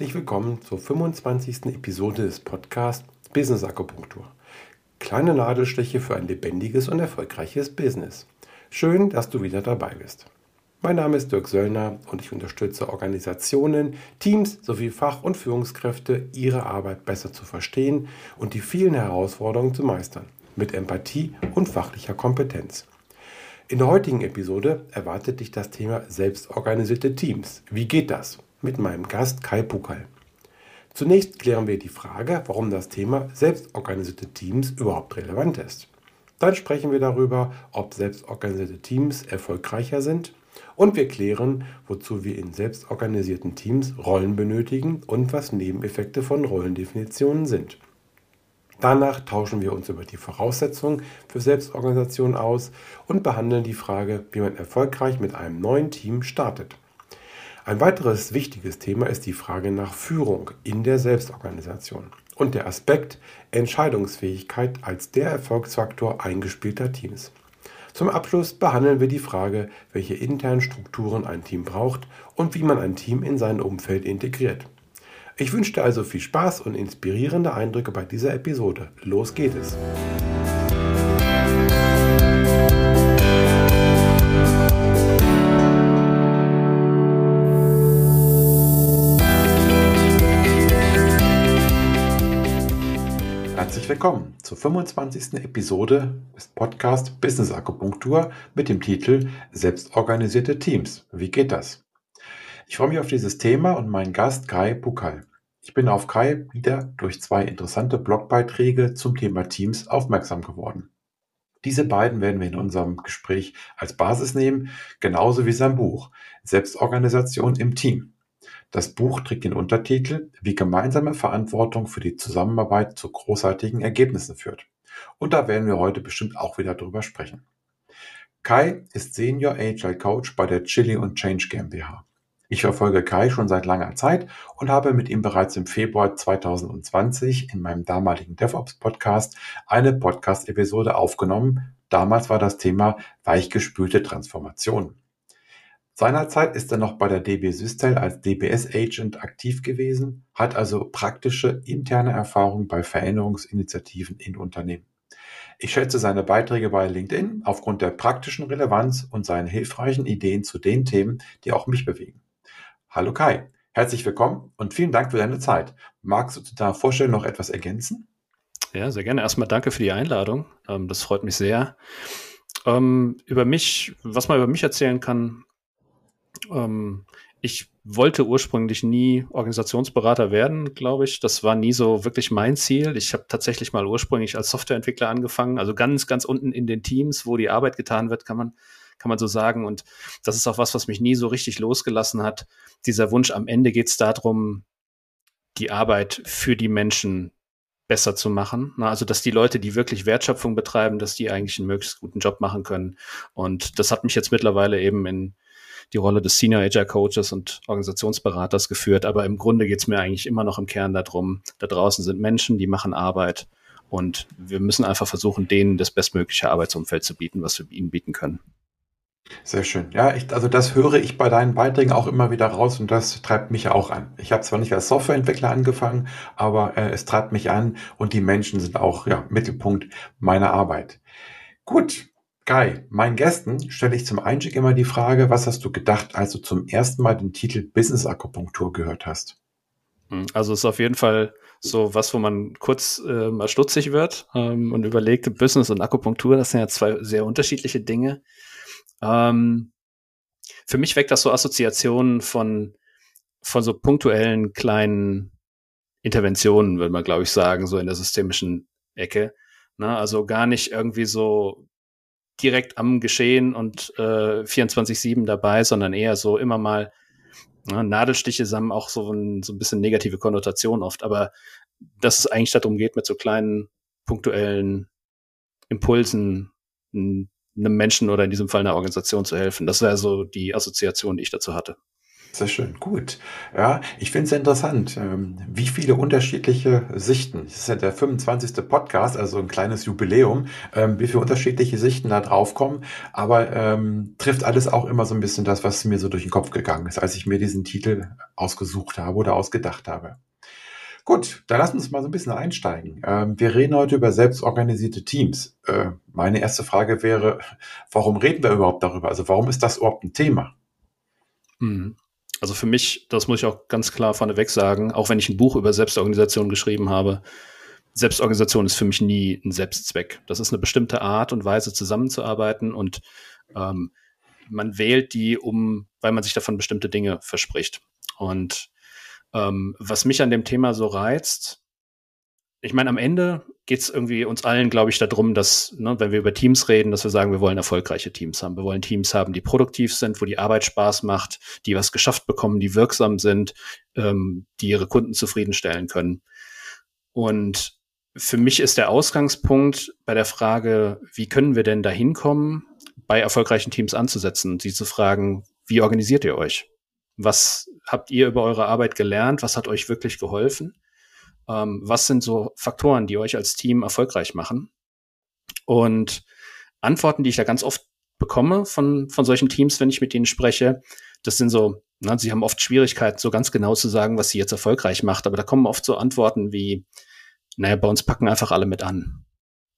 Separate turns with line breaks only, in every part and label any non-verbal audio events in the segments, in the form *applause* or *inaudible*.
Herzlich willkommen zur 25. Episode des Podcasts Business Akupunktur. Kleine Nadelstiche für ein lebendiges und erfolgreiches Business. Schön, dass du wieder dabei bist. Mein Name ist Dirk Söllner und ich unterstütze Organisationen, Teams sowie Fach- und Führungskräfte, ihre Arbeit besser zu verstehen und die vielen Herausforderungen zu meistern, mit Empathie und fachlicher Kompetenz. In der heutigen Episode erwartet dich das Thema selbstorganisierte Teams. Wie geht das? Mit meinem Gast Kai Pukal. Zunächst klären wir die Frage, warum das Thema selbstorganisierte Teams überhaupt relevant ist. Dann sprechen wir darüber, ob selbstorganisierte Teams erfolgreicher sind und wir klären, wozu wir in selbstorganisierten Teams Rollen benötigen und was Nebeneffekte von Rollendefinitionen sind. Danach tauschen wir uns über die Voraussetzungen für Selbstorganisation aus und behandeln die Frage, wie man erfolgreich mit einem neuen Team startet. Ein weiteres wichtiges Thema ist die Frage nach Führung in der Selbstorganisation und der Aspekt Entscheidungsfähigkeit als der Erfolgsfaktor eingespielter Teams. Zum Abschluss behandeln wir die Frage, welche internen Strukturen ein Team braucht und wie man ein Team in sein Umfeld integriert. Ich wünsche dir also viel Spaß und inspirierende Eindrücke bei dieser Episode. Los geht es! Willkommen zur 25. Episode des Podcast Business Akupunktur mit dem Titel Selbstorganisierte Teams. Wie geht das? Ich freue mich auf dieses Thema und meinen Gast Kai Pukal. Ich bin auf Kai wieder durch zwei interessante Blogbeiträge zum Thema Teams aufmerksam geworden. Diese beiden werden wir in unserem Gespräch als Basis nehmen, genauso wie sein Buch Selbstorganisation im Team. Das Buch trägt den Untertitel Wie gemeinsame Verantwortung für die Zusammenarbeit zu großartigen Ergebnissen führt. Und da werden wir heute bestimmt auch wieder drüber sprechen. Kai ist Senior Agile Coach bei der Chili und Change GmbH. Ich verfolge Kai schon seit langer Zeit und habe mit ihm bereits im Februar 2020 in meinem damaligen DevOps-Podcast eine Podcast-Episode aufgenommen. Damals war das Thema weichgespülte Transformation. Seinerzeit ist er noch bei der DB Systel als DBS-Agent aktiv gewesen, hat also praktische interne Erfahrung bei Veränderungsinitiativen in Unternehmen. Ich schätze seine Beiträge bei LinkedIn aufgrund der praktischen Relevanz und seinen hilfreichen Ideen zu den Themen, die auch mich bewegen. Hallo Kai, herzlich willkommen und vielen Dank für deine Zeit. Magst du zu deiner Vorstellung noch etwas ergänzen?
Ja, sehr gerne. Erstmal danke für die Einladung. Ähm, das freut mich sehr. Ähm, über mich, was man über mich erzählen kann, ähm, ich wollte ursprünglich nie Organisationsberater werden, glaube ich. Das war nie so wirklich mein Ziel. Ich habe tatsächlich mal ursprünglich als Softwareentwickler angefangen, also ganz, ganz unten in den Teams, wo die Arbeit getan wird, kann man kann man so sagen. Und das ist auch was, was mich nie so richtig losgelassen hat. Dieser Wunsch, am Ende geht es darum, die Arbeit für die Menschen besser zu machen. Also, dass die Leute, die wirklich Wertschöpfung betreiben, dass die eigentlich einen möglichst guten Job machen können. Und das hat mich jetzt mittlerweile eben in die Rolle des Senior Agile Coaches und Organisationsberaters geführt. Aber im Grunde geht es mir eigentlich immer noch im Kern darum, da draußen sind Menschen, die machen Arbeit. Und wir müssen einfach versuchen, denen das bestmögliche Arbeitsumfeld zu bieten, was wir ihnen bieten können.
Sehr schön. Ja, ich, also das höre ich bei deinen Beiträgen auch immer wieder raus und das treibt mich auch an. Ich habe zwar nicht als Softwareentwickler angefangen, aber äh, es treibt mich an und die Menschen sind auch ja, Mittelpunkt meiner Arbeit. Gut, Guy, meinen Gästen stelle ich zum Einstieg immer die Frage, was hast du gedacht, als du zum ersten Mal den Titel Business Akupunktur gehört hast?
Hm, also es ist auf jeden Fall so was, wo man kurz äh, mal stutzig wird ähm, und überlegt, Business und Akupunktur, das sind ja zwei sehr unterschiedliche Dinge. Ähm, für mich weckt das so Assoziationen von, von so punktuellen kleinen Interventionen, würde man, glaube ich, sagen, so in der systemischen Ecke. Ne? Also gar nicht irgendwie so direkt am Geschehen und äh, 24-7 dabei, sondern eher so immer mal ne, Nadelstiche haben auch so ein, so ein bisschen negative Konnotation oft, aber dass es eigentlich darum geht, mit so kleinen punktuellen Impulsen einem Menschen oder in diesem Fall einer Organisation zu helfen. Das wäre so die Assoziation, die ich dazu hatte.
Sehr schön, gut. Ja, ich finde es interessant, ähm, wie viele unterschiedliche Sichten, das ist ja der 25. Podcast, also ein kleines Jubiläum, ähm, wie viele unterschiedliche Sichten da drauf kommen, aber ähm, trifft alles auch immer so ein bisschen das, was mir so durch den Kopf gegangen ist, als ich mir diesen Titel ausgesucht habe oder ausgedacht habe. Gut, dann lass uns mal so ein bisschen einsteigen. Ähm, wir reden heute über selbstorganisierte Teams. Äh, meine erste Frage wäre, warum reden wir überhaupt darüber? Also warum ist das überhaupt ein Thema?
Mhm. Also für mich, das muss ich auch ganz klar vorneweg sagen, auch wenn ich ein Buch über Selbstorganisation geschrieben habe, Selbstorganisation ist für mich nie ein Selbstzweck. Das ist eine bestimmte Art und Weise zusammenzuarbeiten und ähm, man wählt die, um, weil man sich davon bestimmte Dinge verspricht. Und ähm, was mich an dem Thema so reizt, ich meine, am Ende geht es irgendwie uns allen, glaube ich, darum, dass, ne, wenn wir über Teams reden, dass wir sagen, wir wollen erfolgreiche Teams haben. Wir wollen Teams haben, die produktiv sind, wo die Arbeit Spaß macht, die was geschafft bekommen, die wirksam sind, ähm, die ihre Kunden zufriedenstellen können. Und für mich ist der Ausgangspunkt bei der Frage, wie können wir denn da hinkommen, bei erfolgreichen Teams anzusetzen, sie zu fragen, wie organisiert ihr euch? Was habt ihr über eure Arbeit gelernt? Was hat euch wirklich geholfen? Ähm, was sind so Faktoren, die euch als Team erfolgreich machen? Und Antworten, die ich da ganz oft bekomme von, von solchen Teams, wenn ich mit ihnen spreche, das sind so, na, sie haben oft Schwierigkeiten, so ganz genau zu sagen, was sie jetzt erfolgreich macht, aber da kommen oft so Antworten wie, naja, bei uns packen einfach alle mit an.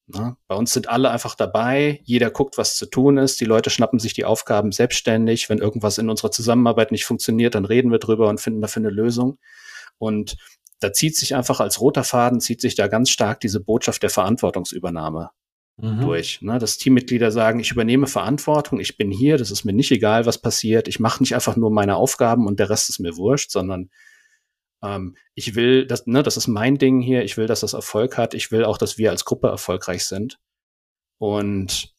Na, bei uns sind alle einfach dabei, jeder guckt, was zu tun ist, die Leute schnappen sich die Aufgaben selbstständig, wenn irgendwas in unserer Zusammenarbeit nicht funktioniert, dann reden wir drüber und finden dafür eine Lösung. Und da zieht sich einfach als roter Faden, zieht sich da ganz stark diese Botschaft der Verantwortungsübernahme mhm. durch. Ne? Dass Teammitglieder sagen, ich übernehme Verantwortung, ich bin hier, das ist mir nicht egal, was passiert, ich mache nicht einfach nur meine Aufgaben und der Rest ist mir wurscht, sondern ähm, ich will, das, ne, das ist mein Ding hier, ich will, dass das Erfolg hat, ich will auch, dass wir als Gruppe erfolgreich sind. Und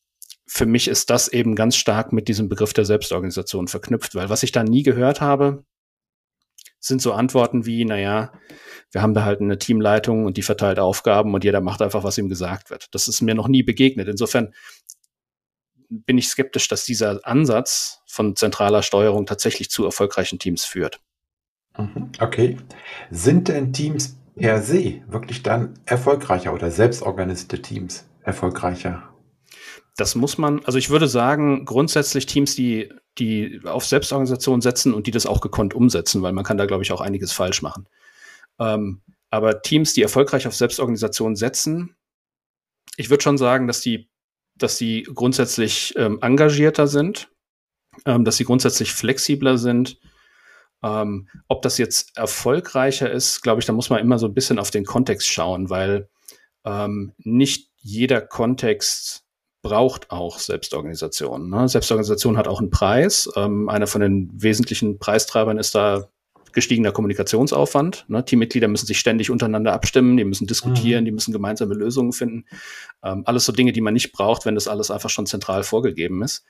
für mich ist das eben ganz stark mit diesem Begriff der Selbstorganisation verknüpft, weil was ich da nie gehört habe, sind so Antworten wie, naja, wir haben da halt eine Teamleitung und die verteilt Aufgaben und jeder macht einfach, was ihm gesagt wird. Das ist mir noch nie begegnet. Insofern bin ich skeptisch, dass dieser Ansatz von zentraler Steuerung tatsächlich zu erfolgreichen Teams führt.
Mhm. Okay. Sind denn Teams per se wirklich dann erfolgreicher oder selbstorganisierte Teams erfolgreicher?
Das muss man, also ich würde sagen, grundsätzlich Teams, die, die auf Selbstorganisation setzen und die das auch gekonnt umsetzen, weil man kann da, glaube ich, auch einiges falsch machen. Ähm, aber Teams, die erfolgreich auf Selbstorganisation setzen, ich würde schon sagen, dass die, dass sie grundsätzlich ähm, engagierter sind, ähm, dass sie grundsätzlich flexibler sind. Ähm, ob das jetzt erfolgreicher ist, glaube ich, da muss man immer so ein bisschen auf den Kontext schauen, weil ähm, nicht jeder Kontext braucht auch Selbstorganisation. Ne? Selbstorganisation hat auch einen Preis. Ähm, einer von den wesentlichen Preistreibern ist da gestiegener Kommunikationsaufwand. Ne? Teammitglieder müssen sich ständig untereinander abstimmen, die müssen diskutieren, mhm. die müssen gemeinsame Lösungen finden. Ähm, alles so Dinge, die man nicht braucht, wenn das alles einfach schon zentral vorgegeben ist.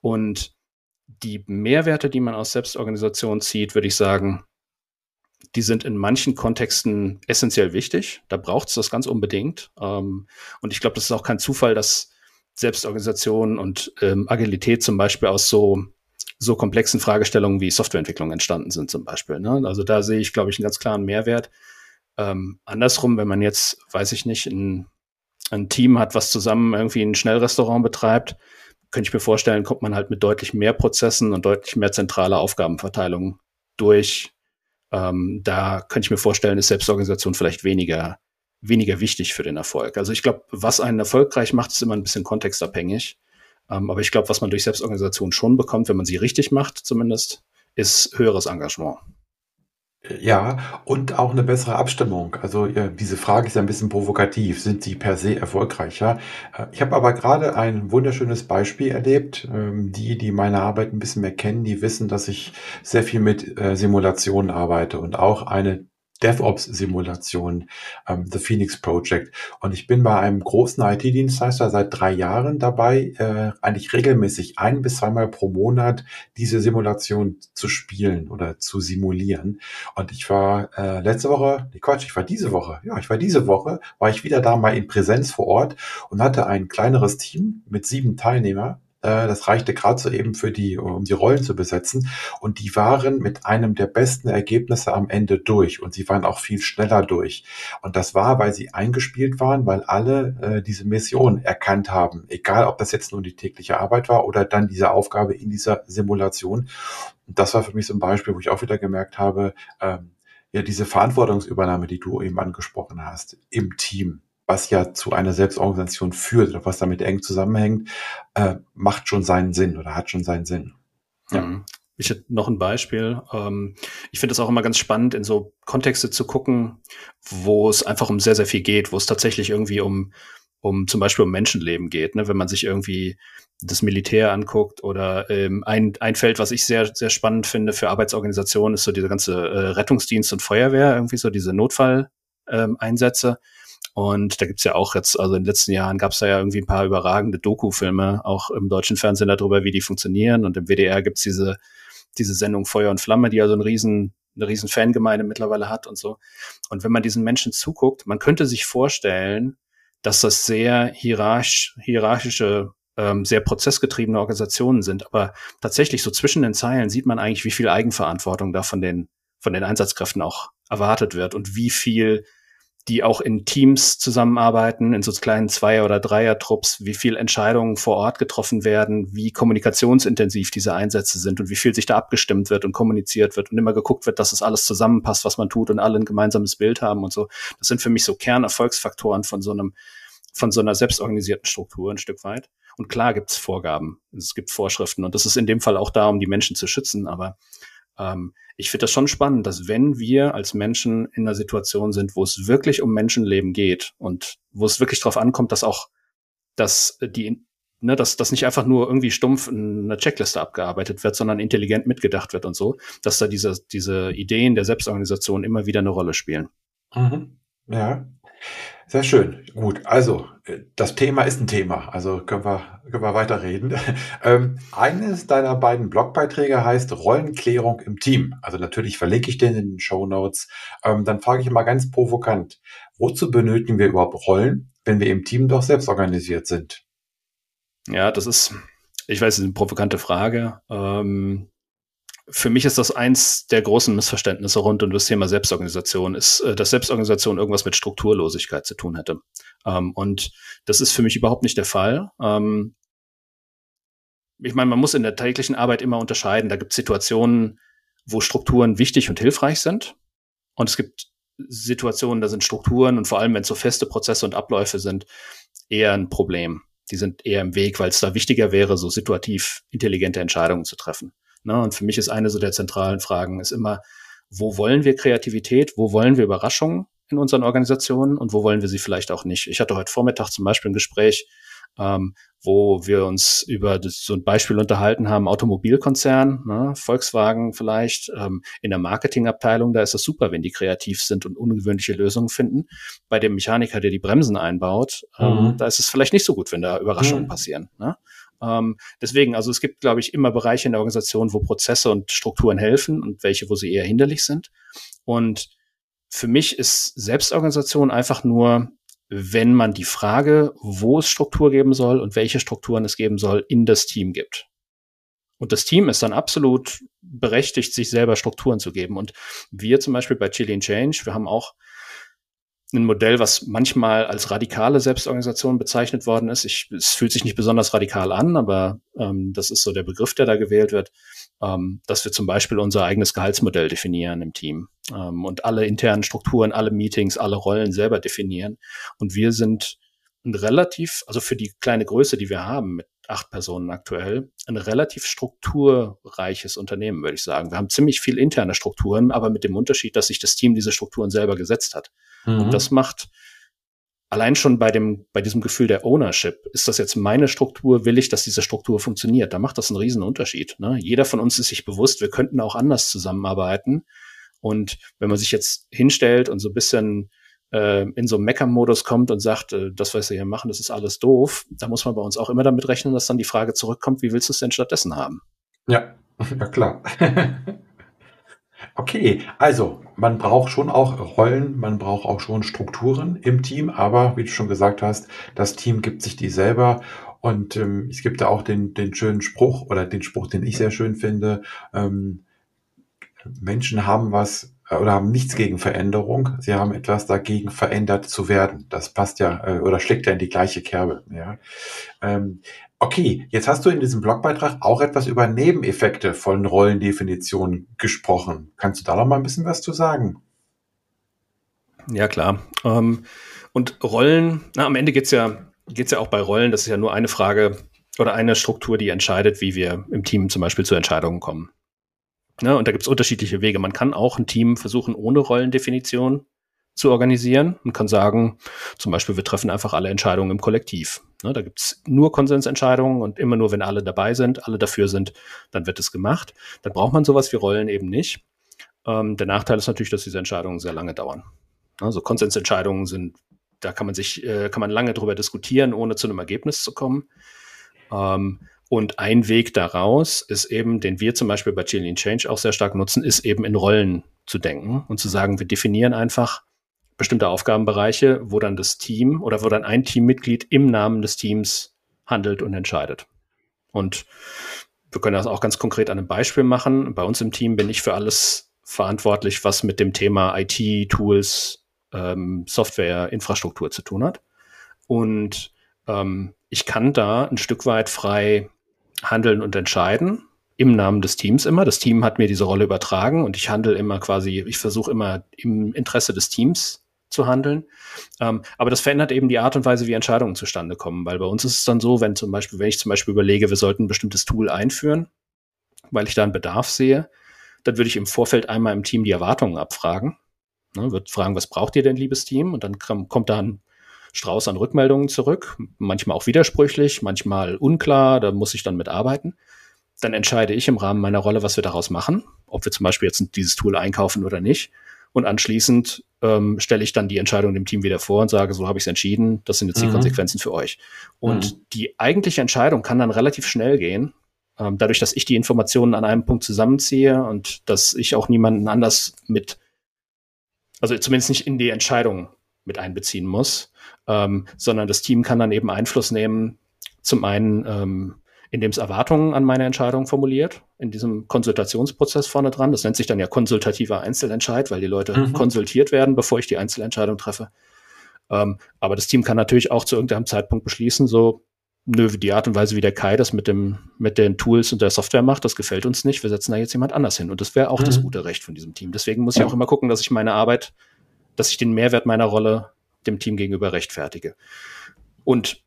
Und die Mehrwerte, die man aus Selbstorganisation zieht, würde ich sagen, die sind in manchen Kontexten essentiell wichtig. Da braucht es das ganz unbedingt. Ähm, und ich glaube, das ist auch kein Zufall, dass Selbstorganisation und ähm, Agilität zum Beispiel aus so so komplexen Fragestellungen wie Softwareentwicklung entstanden sind zum Beispiel. Ne? Also da sehe ich, glaube ich, einen ganz klaren Mehrwert. Ähm, andersrum, wenn man jetzt, weiß ich nicht, ein, ein Team hat, was zusammen irgendwie ein Schnellrestaurant betreibt, könnte ich mir vorstellen, kommt man halt mit deutlich mehr Prozessen und deutlich mehr zentraler Aufgabenverteilung durch. Ähm, da könnte ich mir vorstellen, ist Selbstorganisation vielleicht weniger, weniger wichtig für den Erfolg. Also ich glaube, was einen erfolgreich macht, ist immer ein bisschen kontextabhängig. Ähm, aber ich glaube, was man durch Selbstorganisation schon bekommt, wenn man sie richtig macht, zumindest, ist höheres Engagement.
Ja, und auch eine bessere Abstimmung. Also ja, diese Frage ist ja ein bisschen provokativ. Sind sie per se erfolgreicher? Äh, ich habe aber gerade ein wunderschönes Beispiel erlebt. Ähm, die, die meine Arbeit ein bisschen mehr kennen, die wissen, dass ich sehr viel mit äh, Simulationen arbeite und auch eine DevOps-Simulation, ähm, The Phoenix Project. Und ich bin bei einem großen IT-Dienstleister seit drei Jahren dabei, äh, eigentlich regelmäßig ein bis zweimal pro Monat diese Simulation zu spielen oder zu simulieren. Und ich war äh, letzte Woche, nee, Quatsch, ich war diese Woche, ja, ich war diese Woche, war ich wieder da mal in Präsenz vor Ort und hatte ein kleineres Team mit sieben Teilnehmer Äh, das reichte gerade so eben für die, um die Rollen zu besetzen. Und die waren mit einem der besten Ergebnisse am Ende durch. Und sie waren auch viel schneller durch. Und das war, weil sie eingespielt waren, weil alle äh, diese Mission erkannt haben. Egal, ob das jetzt nur die tägliche Arbeit war oder dann diese Aufgabe in dieser Simulation. Und das war für mich so ein Beispiel, wo ich auch wieder gemerkt habe, ähm, ja, diese Verantwortungsübernahme, die du eben angesprochen hast, im Team, was ja zu einer Selbstorganisation führt oder was damit eng zusammenhängt, äh, macht schon seinen Sinn oder hat schon seinen Sinn.
Ja. Mhm. Ich hätte noch ein Beispiel. Ähm, ich finde es auch immer ganz spannend, in so Kontexte zu gucken, wo es einfach um sehr, sehr viel geht, wo es tatsächlich irgendwie um, um zum Beispiel um Menschenleben geht. Ne? Wenn man sich irgendwie das Militär anguckt oder ähm, ein, ein Feld, was ich sehr, sehr spannend finde für Arbeitsorganisationen, ist so diese ganze äh, Rettungsdienst und Feuerwehr, irgendwie so diese Notfalleinsätze. Ähm, und da gibt's ja auch jetzt, also in den letzten Jahren gab's da ja irgendwie ein paar überragende Doku-Filme, auch im deutschen Fernsehen darüber, wie die funktionieren. Und im WDR gibt's diese, diese Sendung Feuer und Flamme, die ja so einen riesen, eine riesen Fangemeinde mittlerweile hat und so. Und wenn man diesen Menschen zuguckt, man könnte sich vorstellen, dass das sehr hierarchisch, hierarchische ähm, sehr prozessgetriebene Organisationen sind. Aber tatsächlich so zwischen den Zeilen sieht man eigentlich, wie viel Eigenverantwortung da von den, von den Einsatzkräften auch erwartet wird und wie viel die auch in Teams zusammenarbeiten, in so kleinen Zweier- oder Dreier-Trupps, wie viel Entscheidungen vor Ort getroffen werden, wie kommunikationsintensiv diese Einsätze sind und wie viel sich da abgestimmt wird und kommuniziert wird und immer geguckt wird, dass es alles zusammenpasst, was man tut und alle ein gemeinsames Bild haben und so. Das sind für mich so Kernerfolgsfaktoren von so einem, von so einer selbstorganisierten Struktur ein Stück weit. Und klar gibt es Vorgaben, es gibt Vorschriften und das ist in dem Fall auch da, um die Menschen zu schützen. Aber ähm, ich finde das schon spannend, dass wenn wir als Menschen in einer Situation sind, wo es wirklich um Menschenleben geht und wo es wirklich darauf ankommt, dass auch, dass die ne, dass das nicht einfach nur irgendwie stumpf in einer Checkliste abgearbeitet wird, sondern intelligent mitgedacht wird und so, dass da diese, diese Ideen der Selbstorganisation immer wieder eine Rolle spielen.
Mhm. Ja. Sehr schön. Gut. Also, äh, das Thema ist ein Thema. Also können wir, können wir weiterreden. *laughs* Ähm, eines deiner beiden Blogbeiträge heißt Rollenklärung im Team. Also natürlich verlinke ich den in den Show Notes. Ähm, dann frage ich mal ganz provokant. Wozu benötigen wir überhaupt Rollen, wenn wir im Team doch selbst organisiert sind?
Ja, das ist, ich weiß, eine provokante Frage. Ähm, für mich ist das eins der großen Missverständnisse rund um das Thema Selbstorganisation, ist, äh, dass Selbstorganisation irgendwas mit Strukturlosigkeit zu tun hätte. Ähm, und das ist für mich überhaupt nicht der Fall. Ähm, ich meine, man muss in der täglichen Arbeit immer unterscheiden. Da gibt es Situationen, wo Strukturen wichtig und hilfreich sind. Und es gibt Situationen, da sind Strukturen und vor allem, wenn es so feste Prozesse und Abläufe sind, eher ein Problem. Die sind eher im Weg, weil es da wichtiger wäre, so situativ intelligente Entscheidungen zu treffen. Ne? Und für mich ist eine so der zentralen Fragen ist immer, wo wollen wir Kreativität, wo wollen wir Überraschungen in unseren Organisationen und wo wollen wir sie vielleicht auch nicht. Ich hatte heute Vormittag zum Beispiel ein Gespräch, ähm, wo wir uns über das, so ein Beispiel unterhalten haben, Automobilkonzern, ne, Volkswagen vielleicht, ähm, in der Marketingabteilung, da ist es super, wenn die kreativ sind und ungewöhnliche Lösungen finden. Bei dem Mechaniker, der die Bremsen einbaut, ähm, mhm. da ist es vielleicht nicht so gut, wenn da Überraschungen mhm. passieren. Ne? Ähm, deswegen, also es gibt, glaube ich, immer Bereiche in der Organisation, wo Prozesse und Strukturen helfen und welche, wo sie eher hinderlich sind. Und für mich ist Selbstorganisation einfach nur, wenn man die Frage, wo es Struktur geben soll und welche Strukturen es geben soll, in das Team gibt. Und das Team ist dann absolut berechtigt, sich selber Strukturen zu geben. Und wir zum Beispiel bei Chili Change, wir haben auch ein Modell, was manchmal als radikale Selbstorganisation bezeichnet worden ist. Ich, es fühlt sich nicht besonders radikal an, aber ähm, das ist so der Begriff, der da gewählt wird, ähm, dass wir zum Beispiel unser eigenes Gehaltsmodell definieren im Team ähm, und alle internen Strukturen, alle Meetings, alle Rollen selber definieren. Und wir sind ein relativ, also für die kleine Größe, die wir haben, mit acht Personen aktuell, ein relativ strukturreiches Unternehmen, würde ich sagen. Wir haben ziemlich viel interne Strukturen, aber mit dem Unterschied, dass sich das Team diese Strukturen selber gesetzt hat. Mhm. Und das macht allein schon bei dem, bei diesem Gefühl der Ownership, ist das jetzt meine Struktur, will ich, dass diese Struktur funktioniert? Da macht das einen riesen Unterschied. Ne? Jeder von uns ist sich bewusst, wir könnten auch anders zusammenarbeiten. Und wenn man sich jetzt hinstellt und so ein bisschen äh, in so einen Mecker-Modus kommt und sagt, äh, das, was wir hier machen, das ist alles doof, da muss man bei uns auch immer damit rechnen, dass dann die Frage zurückkommt, wie willst du es denn stattdessen haben?
Ja, *laughs* ja klar. *laughs* okay, also man braucht schon auch Rollen, man braucht auch schon Strukturen im Team, aber wie du schon gesagt hast, das Team gibt sich die selber Und ähm, es gibt da auch den, den schönen Spruch oder den Spruch, den ich sehr schön finde. Ähm, Menschen haben was äh, oder haben nichts gegen Veränderung. Sie haben etwas dagegen, verändert zu werden. Das passt ja äh, oder schlägt ja in die gleiche Kerbe. Ja. Ähm, okay, jetzt hast du in diesem Blogbeitrag auch etwas über Nebeneffekte von Rollendefinitionen gesprochen. Kannst du da noch mal ein bisschen was zu sagen?
Ja, klar. Ähm, und Rollen, na, am Ende geht's ja geht es ja auch bei Rollen, das ist ja nur eine Frage oder eine Struktur, die entscheidet, wie wir im Team zum Beispiel zu Entscheidungen kommen. Ja, und da gibt es unterschiedliche Wege. Man kann auch ein Team versuchen, ohne Rollendefinition zu organisieren und kann sagen, zum Beispiel, wir treffen einfach alle Entscheidungen im Kollektiv. Ne, da gibt es nur Konsensentscheidungen und immer nur, wenn alle dabei sind, alle dafür sind, dann wird es gemacht. Dann braucht man sowas wie Rollen eben nicht. Ähm, der Nachteil ist natürlich, dass diese Entscheidungen sehr lange dauern. Also Konsensentscheidungen sind da kann man sich, äh, kann man lange drüber diskutieren, ohne zu einem Ergebnis zu kommen. Ähm, und ein Weg daraus ist eben, den wir zum Beispiel bei Chilean Change auch sehr stark nutzen, ist eben in Rollen zu denken und zu sagen, wir definieren einfach bestimmte Aufgabenbereiche, wo dann das Team oder wo dann ein Teammitglied im Namen des Teams handelt und entscheidet. Und wir können das auch ganz konkret an einem Beispiel machen. Bei uns im Team bin ich für alles verantwortlich, was mit dem Thema IT, Tools, ähm, Software-Infrastruktur zu tun hat. Und ähm, ich kann da ein Stück weit frei handeln und entscheiden, im Namen des Teams immer. Das Team hat mir diese Rolle übertragen und ich handle immer quasi, ich versuche immer im Interesse des Teams zu handeln. Ähm, aber das verändert eben die Art und Weise, wie Entscheidungen zustande kommen, weil bei uns ist es dann so, wenn zum Beispiel, wenn ich zum Beispiel überlege, wir sollten ein bestimmtes Tool einführen, weil ich da einen Bedarf sehe, dann würde ich im Vorfeld einmal im Team die Erwartungen abfragen Ne, wird fragen, was braucht ihr denn, liebes Team? Und dann kommt da ein Strauß an Rückmeldungen zurück, manchmal auch widersprüchlich, manchmal unklar, da muss ich dann mitarbeiten. Dann entscheide ich im Rahmen meiner Rolle, was wir daraus machen, ob wir zum Beispiel jetzt dieses Tool einkaufen oder nicht. Und anschließend ähm, stelle ich dann die Entscheidung dem Team wieder vor und sage, so habe ich es entschieden, das sind jetzt die mhm. Konsequenzen für euch. Und mhm. die eigentliche Entscheidung kann dann relativ schnell gehen, ähm, dadurch, dass ich die Informationen an einem Punkt zusammenziehe und dass ich auch niemanden anders mit also zumindest nicht in die Entscheidung mit einbeziehen muss, ähm, sondern das Team kann dann eben Einfluss nehmen, zum einen, ähm, indem es Erwartungen an meine Entscheidung formuliert, in diesem Konsultationsprozess vorne dran. Das nennt sich dann ja konsultativer Einzelentscheid, weil die Leute mhm. konsultiert werden, bevor ich die Einzelentscheidung treffe. Ähm, aber das Team kann natürlich auch zu irgendeinem Zeitpunkt beschließen, so, nö, die Art und Weise, wie der Kai das mit dem, mit den Tools und der Software macht, das gefällt uns nicht. Wir setzen da jetzt jemand anders hin. Und das wäre auch mhm. das gute Recht von diesem Team. Deswegen muss ich auch immer gucken, dass ich meine Arbeit, dass ich den Mehrwert meiner Rolle dem Team gegenüber rechtfertige. Und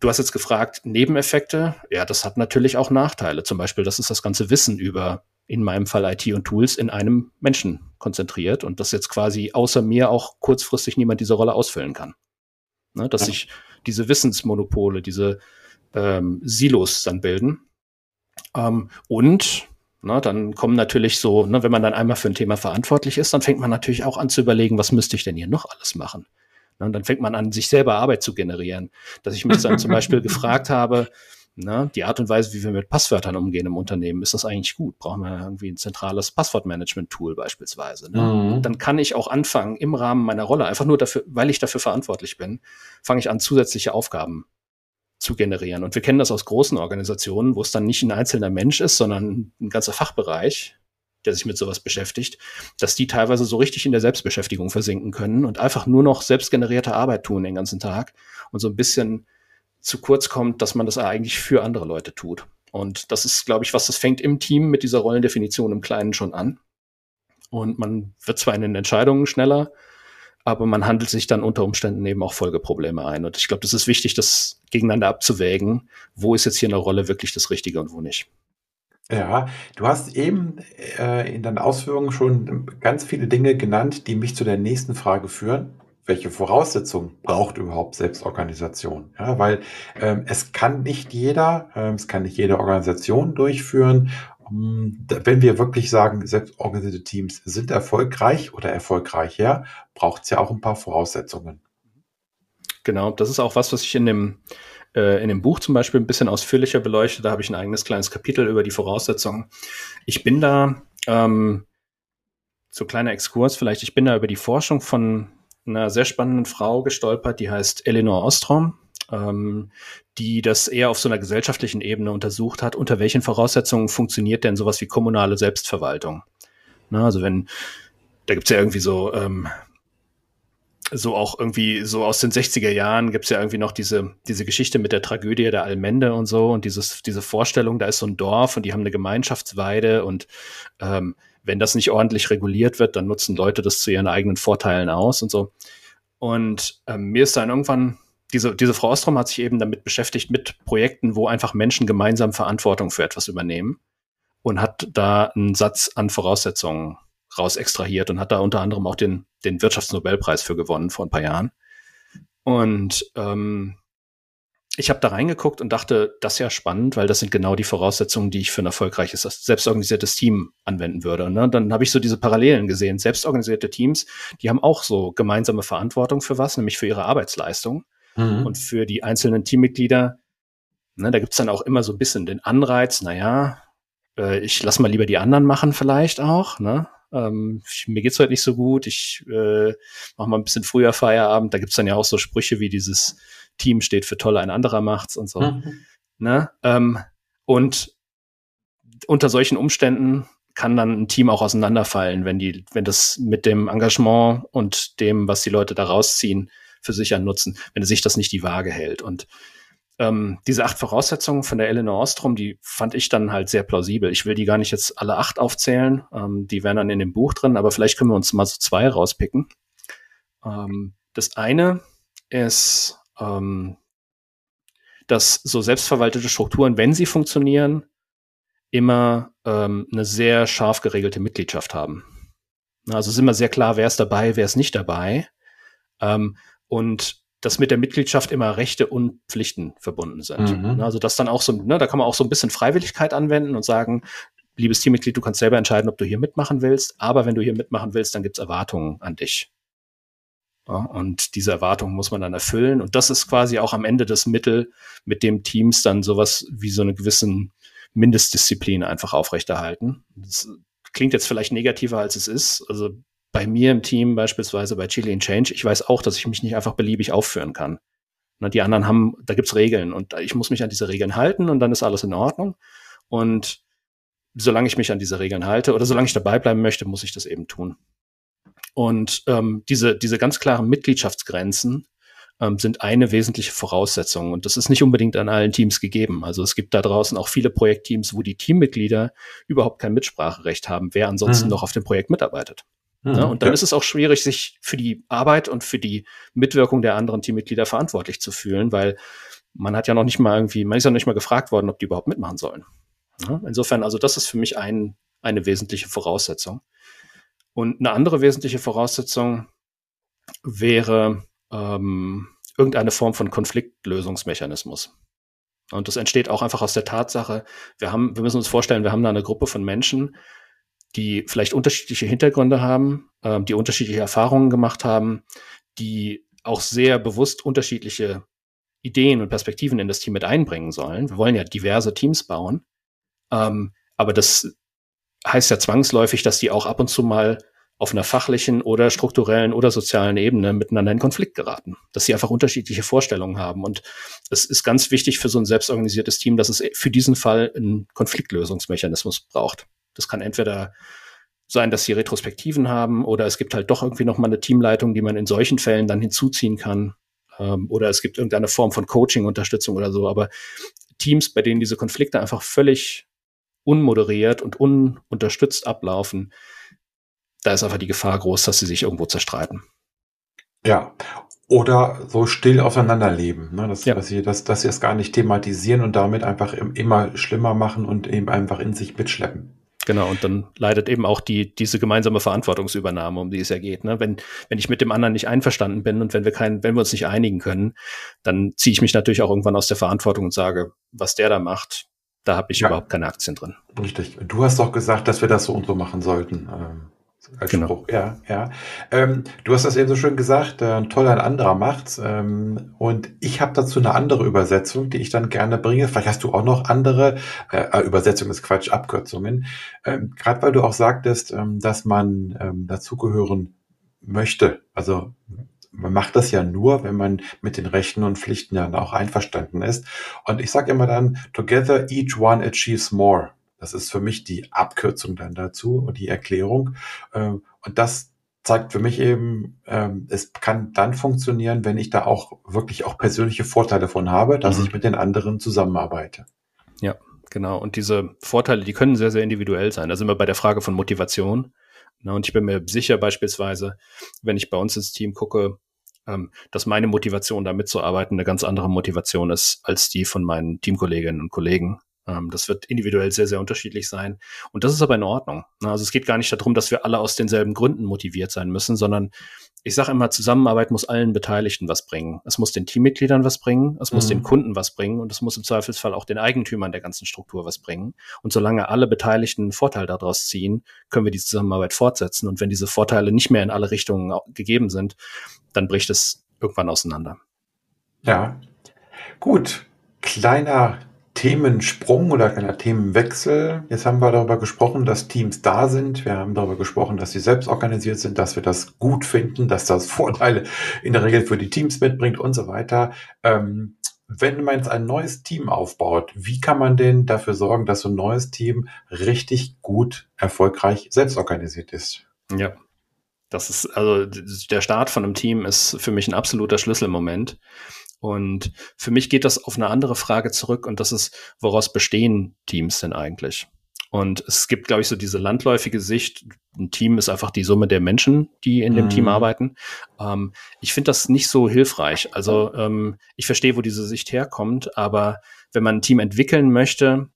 du hast jetzt gefragt, Nebeneffekte. Ja, das hat natürlich auch Nachteile. Zum Beispiel, das ist das ganze Wissen über, in meinem Fall IT und Tools, in einem Menschen konzentriert und dass jetzt quasi außer mir auch kurzfristig niemand diese Rolle ausfüllen kann. Ne, dass ja. ich diese Wissensmonopole, diese ähm, Silos dann bilden. Ähm, und na, dann kommen natürlich so, ne, wenn man dann einmal für ein Thema verantwortlich ist, dann fängt man natürlich auch an zu überlegen, was müsste ich denn hier noch alles machen? Na, und dann fängt man an, sich selber Arbeit zu generieren. Dass ich mich dann zum Beispiel *laughs* gefragt habe, na, die Art und Weise, wie wir mit Passwörtern umgehen im Unternehmen, ist das eigentlich gut? Brauchen wir irgendwie ein zentrales Passwortmanagement-Tool beispielsweise? Ne? Mhm. Dann kann ich auch anfangen, im Rahmen meiner Rolle, einfach nur dafür, weil ich dafür verantwortlich bin, fange ich an, zusätzliche Aufgaben zu generieren. Und wir kennen das aus großen Organisationen, wo es dann nicht ein einzelner Mensch ist, sondern ein ganzer Fachbereich, der sich mit sowas beschäftigt, dass die teilweise so richtig in der Selbstbeschäftigung versinken können und einfach nur noch selbstgenerierte Arbeit tun den ganzen Tag und so ein bisschen zu kurz kommt, dass man das eigentlich für andere Leute tut. Und das ist, glaube ich, was das fängt im Team mit dieser Rollendefinition im Kleinen schon an. Und man wird zwar in den Entscheidungen schneller, aber man handelt sich dann unter Umständen eben auch Folgeprobleme ein. Und ich glaube, das ist wichtig, das gegeneinander abzuwägen. Wo ist jetzt hier eine Rolle wirklich das Richtige und wo nicht?
Ja, du hast eben äh, in deinen Ausführungen schon ganz viele Dinge genannt, die mich zu der nächsten Frage führen. Welche Voraussetzungen braucht überhaupt Selbstorganisation? Ja, weil ähm, es kann nicht jeder, ähm, es kann nicht jede Organisation durchführen wenn wir wirklich sagen, selbstorganisierte Teams sind erfolgreich oder erfolgreicher, braucht es ja auch ein paar Voraussetzungen.
Genau, das ist auch was, was ich in dem, äh, in dem Buch zum Beispiel ein bisschen ausführlicher beleuchte. Da habe ich ein eigenes kleines Kapitel über die Voraussetzungen. Ich bin da, ähm, so kleiner Exkurs vielleicht, ich bin da über die Forschung von einer sehr spannenden Frau gestolpert, die heißt Eleanor Ostrom. ähm, die das eher auf so einer gesellschaftlichen Ebene untersucht hat, unter welchen Voraussetzungen funktioniert denn sowas wie kommunale Selbstverwaltung. Na, also wenn, da gibt's ja irgendwie so, ähm, so auch irgendwie so aus den 60er Jahren gibt's ja irgendwie noch diese, diese Geschichte mit der Tragödie der Allmende und so und dieses, diese Vorstellung, da ist so ein Dorf und die haben eine Gemeinschaftsweide und ähm, wenn das nicht ordentlich reguliert wird, dann nutzen Leute das zu ihren eigenen Vorteilen aus und so. Und ähm, mir ist dann irgendwann, diese, diese Frau Ostrom hat sich eben damit beschäftigt mit Projekten, wo einfach Menschen gemeinsam Verantwortung für etwas übernehmen und hat da einen Satz an Voraussetzungen raus extrahiert und hat da unter anderem auch den, den Wirtschaftsnobelpreis für gewonnen vor ein paar Jahren. Und ähm, ich habe da reingeguckt und dachte, das ist ja spannend, weil das sind genau die Voraussetzungen, die ich für ein erfolgreiches, selbstorganisiertes Team anwenden würde. Ne? Dann habe ich so diese Parallelen gesehen. Selbstorganisierte Teams, die haben auch so gemeinsame Verantwortung für was, nämlich für ihre Arbeitsleistung mhm. und für die einzelnen Teammitglieder. Ne, da gibt's dann auch immer so ein bisschen den Anreiz, naja, äh, ich lass mal lieber die anderen machen vielleicht auch. Ne? Ähm, ich, mir geht's heute nicht so gut, ich äh, mache mal ein bisschen früher Feierabend. Da gibt's dann ja auch so Sprüche wie dieses Team steht für toll, ein anderer macht's und so. Mhm. Ne? Ähm, und unter solchen Umständen kann dann ein Team auch auseinanderfallen, wenn die, wenn das mit dem Engagement und dem, was die Leute da rausziehen, für sich an Nutzen, wenn sich das nicht die Waage hält. Und ähm, diese acht Voraussetzungen von der Eleanor Ostrom, die fand ich dann halt sehr plausibel. Ich will die gar nicht jetzt alle acht aufzählen, ähm, die wären dann in dem Buch drin, aber vielleicht können wir uns mal so zwei rauspicken. Ähm, das eine ist ähm, dass so selbstverwaltete Strukturen, wenn sie funktionieren, immer ähm, eine sehr scharf geregelte Mitgliedschaft haben. Also ist immer sehr klar, wer ist dabei, wer ist nicht dabei. Ähm, und dass mit der Mitgliedschaft immer Rechte und Pflichten verbunden sind. Mhm. Also das dann auch so, ne, da kann man auch so ein bisschen Freiwilligkeit anwenden und sagen, liebes Teammitglied, du kannst selber entscheiden, ob du hier mitmachen willst, aber wenn du hier mitmachen willst, dann gibt's Erwartungen an dich. Ja, und diese Erwartungen muss man dann erfüllen. Und das ist quasi auch am Ende das Mittel, mit dem Teams dann sowas wie so eine gewissen Mindestdisziplin einfach aufrechterhalten. Das klingt jetzt vielleicht negativer, als es ist. Also bei mir im Team, beispielsweise bei Chile in Change, ich weiß auch, dass ich mich nicht einfach beliebig aufführen kann. die anderen haben, da gibt's Regeln und ich muss mich an diese Regeln halten und dann ist alles in Ordnung. Und solange ich mich an diese Regeln halte oder solange ich dabei bleiben möchte, muss ich das eben tun. Und ähm, diese, diese ganz klaren Mitgliedschaftsgrenzen ähm, sind eine wesentliche Voraussetzung. Und das ist nicht unbedingt an allen Teams gegeben. Also es gibt da draußen auch viele Projektteams, wo die Teammitglieder überhaupt kein Mitspracherecht haben, wer ansonsten mhm. noch auf dem Projekt mitarbeitet. Mhm. Ja, und dann ja. ist es auch schwierig, sich für die Arbeit und für die Mitwirkung der anderen Teammitglieder verantwortlich zu fühlen, weil man hat ja noch nicht mal irgendwie, man ist ja noch nicht mal gefragt worden, ob die überhaupt mitmachen sollen. Ja, insofern, also das ist für mich ein, eine wesentliche Voraussetzung. Und eine andere wesentliche Voraussetzung wäre ähm, irgendeine Form von Konfliktlösungsmechanismus. Und das entsteht auch einfach aus der Tatsache, wir haben, wir müssen uns vorstellen, wir haben da eine Gruppe von Menschen, die vielleicht unterschiedliche Hintergründe haben, äh, die unterschiedliche Erfahrungen gemacht haben, die auch sehr bewusst unterschiedliche Ideen und Perspektiven in das Team mit einbringen sollen. Wir wollen ja diverse Teams bauen. Ähm, aber das heißt ja zwangsläufig, dass die auch ab und zu mal auf einer fachlichen oder strukturellen oder sozialen Ebene miteinander in Konflikt geraten, dass sie einfach unterschiedliche Vorstellungen haben. Und es ist ganz wichtig für so ein selbstorganisiertes Team, dass es für diesen Fall einen Konfliktlösungsmechanismus braucht. Das kann entweder sein, dass sie Retrospektiven haben oder es gibt halt doch irgendwie noch mal eine Teamleitung, die man in solchen Fällen dann hinzuziehen kann. Ähm, oder es gibt irgendeine Form von Coaching-Unterstützung oder so. Aber Teams, bei denen diese Konflikte einfach völlig unmoderiert und ununterstützt ablaufen, da ist einfach die Gefahr groß, dass sie sich irgendwo zerstreiten.
Ja. Oder so still aufeinanderleben, ne? dass, ja. dass, sie, dass, dass sie es gar nicht thematisieren und damit einfach immer schlimmer machen und eben einfach in sich mitschleppen.
Genau, und dann leidet eben auch die, diese gemeinsame Verantwortungsübernahme, um die es ja geht. Ne? Wenn, wenn ich mit dem anderen nicht einverstanden bin und wenn wir kein, wenn wir uns nicht einigen können, dann ziehe ich mich natürlich auch irgendwann aus der Verantwortung und sage, was der da macht, da habe ich ja. überhaupt keine Aktien drin.
Richtig. Du hast doch gesagt, dass wir das so und so machen sollten. Ähm, als genau. Spruch. Ja, ja. Ähm, du hast das eben so schön gesagt, äh, toll ein anderer macht's. Ähm, und ich habe dazu eine andere Übersetzung, die ich dann gerne bringe. Vielleicht hast du auch noch andere. Äh, äh Übersetzung ist Quatsch, Abkürzungen. Ähm, Gerade weil du auch sagtest, ähm, dass man ähm, dazugehören möchte. Also man macht das ja nur, wenn man mit den Rechten und Pflichten ja auch einverstanden ist. Und ich sage immer dann, together each one achieves more. Das ist für mich die Abkürzung dann dazu und die Erklärung. Ähm, und das zeigt für mich eben, ähm, es kann dann funktionieren, wenn ich da auch wirklich auch persönliche Vorteile von habe, dass mhm. ich mit den anderen zusammenarbeite.
Ja, genau. Und diese Vorteile, die können sehr, sehr individuell sein. Da sind wir bei der Frage von Motivation. Und ich bin mir sicher beispielsweise, wenn ich bei uns ins Team gucke, ähm, dass meine Motivation da mitzuarbeiten eine ganz andere Motivation ist als die von meinen Teamkolleginnen und Kollegen. Ähm, das wird individuell sehr, sehr unterschiedlich sein. Und das ist aber in Ordnung. Also es geht gar nicht darum, dass wir alle aus denselben Gründen motiviert sein müssen, sondern ich sage immer, Zusammenarbeit muss allen Beteiligten was bringen. Es muss den Teammitgliedern was bringen, es muss mhm. den Kunden was bringen und es muss im Zweifelsfall auch den Eigentümern der ganzen Struktur was bringen. Und solange alle Beteiligten einen Vorteil daraus ziehen, können wir die Zusammenarbeit fortsetzen. Und wenn diese Vorteile nicht mehr in alle Richtungen gegeben sind, dann bricht es irgendwann auseinander.
Ja, gut. Kleiner Themensprung oder kleiner Themenwechsel. Jetzt haben wir darüber gesprochen, dass Teams da sind. Wir haben darüber gesprochen, dass sie selbst organisiert sind, dass wir das gut finden, dass das Vorteile in der Regel für die Teams mitbringt und so weiter. Ähm, wenn man jetzt ein neues Team aufbaut, wie kann man denn dafür sorgen, dass so ein neues Team richtig gut, erfolgreich selbst organisiert ist?
Ja, das ist, also der Start von einem Team ist für mich ein absoluter Schlüsselmoment. Und für mich geht das auf eine andere Frage zurück und das ist, woraus bestehen Teams denn eigentlich? Und es gibt, glaube ich, so diese landläufige Sicht, ein Team ist einfach die Summe der Menschen, die in dem mhm. Team arbeiten. Ähm, ich finde das nicht so hilfreich. Also ähm, ich verstehe, wo diese Sicht herkommt, aber wenn man ein Team entwickeln möchte,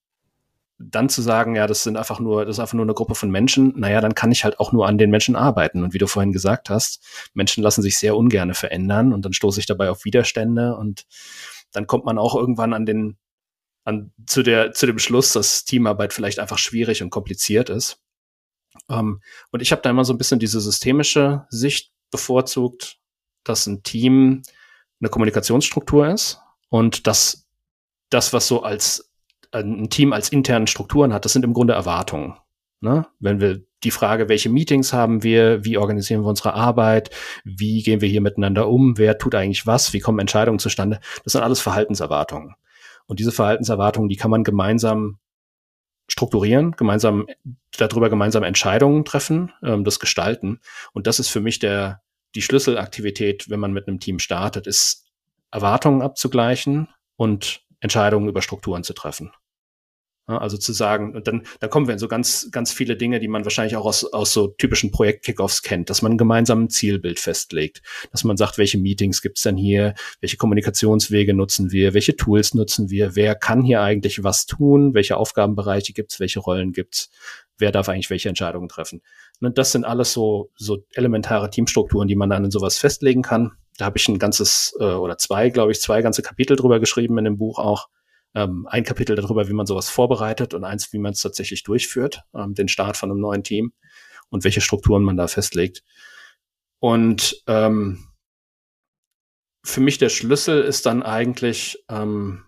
dann zu sagen, ja, das sind einfach nur, das ist einfach nur eine Gruppe von Menschen, naja, dann kann ich halt auch nur an den Menschen arbeiten. Und wie du vorhin gesagt hast, Menschen lassen sich sehr ungerne verändern und dann stoße ich dabei auf Widerstände und dann kommt man auch irgendwann an den, an, zu der, zu dem Schluss, dass Teamarbeit vielleicht einfach schwierig und kompliziert ist. Ähm, und ich habe da immer so ein bisschen diese systemische Sicht bevorzugt, dass ein Team eine Kommunikationsstruktur ist und dass das, was so als ein Team als internen Strukturen hat, das sind im Grunde Erwartungen. Ne? Wenn wir die Frage, welche Meetings haben wir, wie organisieren wir unsere Arbeit, wie gehen wir hier miteinander um, wer tut eigentlich was, wie kommen Entscheidungen zustande, das sind alles Verhaltenserwartungen. Und diese Verhaltenserwartungen, die kann man gemeinsam strukturieren, gemeinsam darüber gemeinsam Entscheidungen treffen, ähm, das gestalten. Und das ist für mich der die Schlüsselaktivität, wenn man mit einem Team startet, ist Erwartungen abzugleichen und Entscheidungen über Strukturen zu treffen. Also zu sagen, und dann, dann kommen wir in so ganz, ganz viele Dinge, die man wahrscheinlich auch aus, aus so typischen Projekt-Kickoffs kennt, dass man ein gemeinsames Zielbild festlegt, dass man sagt, welche Meetings gibt's denn hier, welche Kommunikationswege nutzen wir, welche Tools nutzen wir, wer kann hier eigentlich was tun, welche Aufgabenbereiche gibt's, welche Rollen gibt's, wer darf eigentlich welche Entscheidungen treffen. Und das sind alles so, so elementare Teamstrukturen, die man dann in sowas festlegen kann. Da habe ich ein ganzes, äh, oder zwei, glaube ich, zwei ganze Kapitel drüber geschrieben in dem Buch auch ähm, ein Kapitel darüber, wie man sowas vorbereitet und eins, wie man es tatsächlich durchführt, ähm, den Start von einem neuen Team und welche Strukturen man da festlegt. Und ähm, für mich der Schlüssel ist dann eigentlich ähm,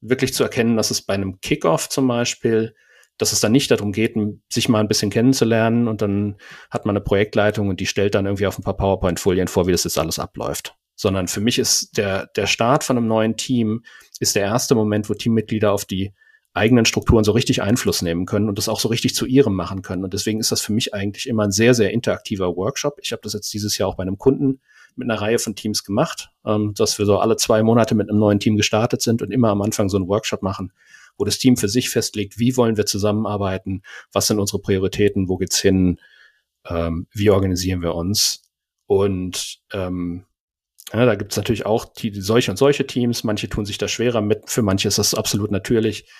wirklich zu erkennen, dass es bei einem Kickoff zum Beispiel, dass es dann nicht darum geht, sich mal ein bisschen kennenzulernen und dann hat man eine Projektleitung und die stellt dann irgendwie auf ein paar PowerPoint-Folien vor, wie das jetzt alles abläuft sondern für mich ist der, der Start von einem neuen Team ist der erste Moment, wo Teammitglieder auf die eigenen Strukturen so richtig Einfluss nehmen können und das auch so richtig zu ihrem machen können. Und deswegen ist das für mich eigentlich immer ein sehr, sehr interaktiver Workshop. Ich habe das jetzt dieses Jahr auch bei einem Kunden mit einer Reihe von Teams gemacht, ähm, dass wir so alle zwei Monate mit einem neuen Team gestartet sind und immer am Anfang so einen Workshop machen, wo das Team für sich festlegt, wie wollen wir zusammenarbeiten, was sind unsere Prioritäten, wo geht's hin, ähm, wie organisieren wir uns. Und ähm, ja, da gibt es natürlich auch die, solche und solche Teams. Manche tun sich da schwerer mit. Für manche ist das absolut natürlich.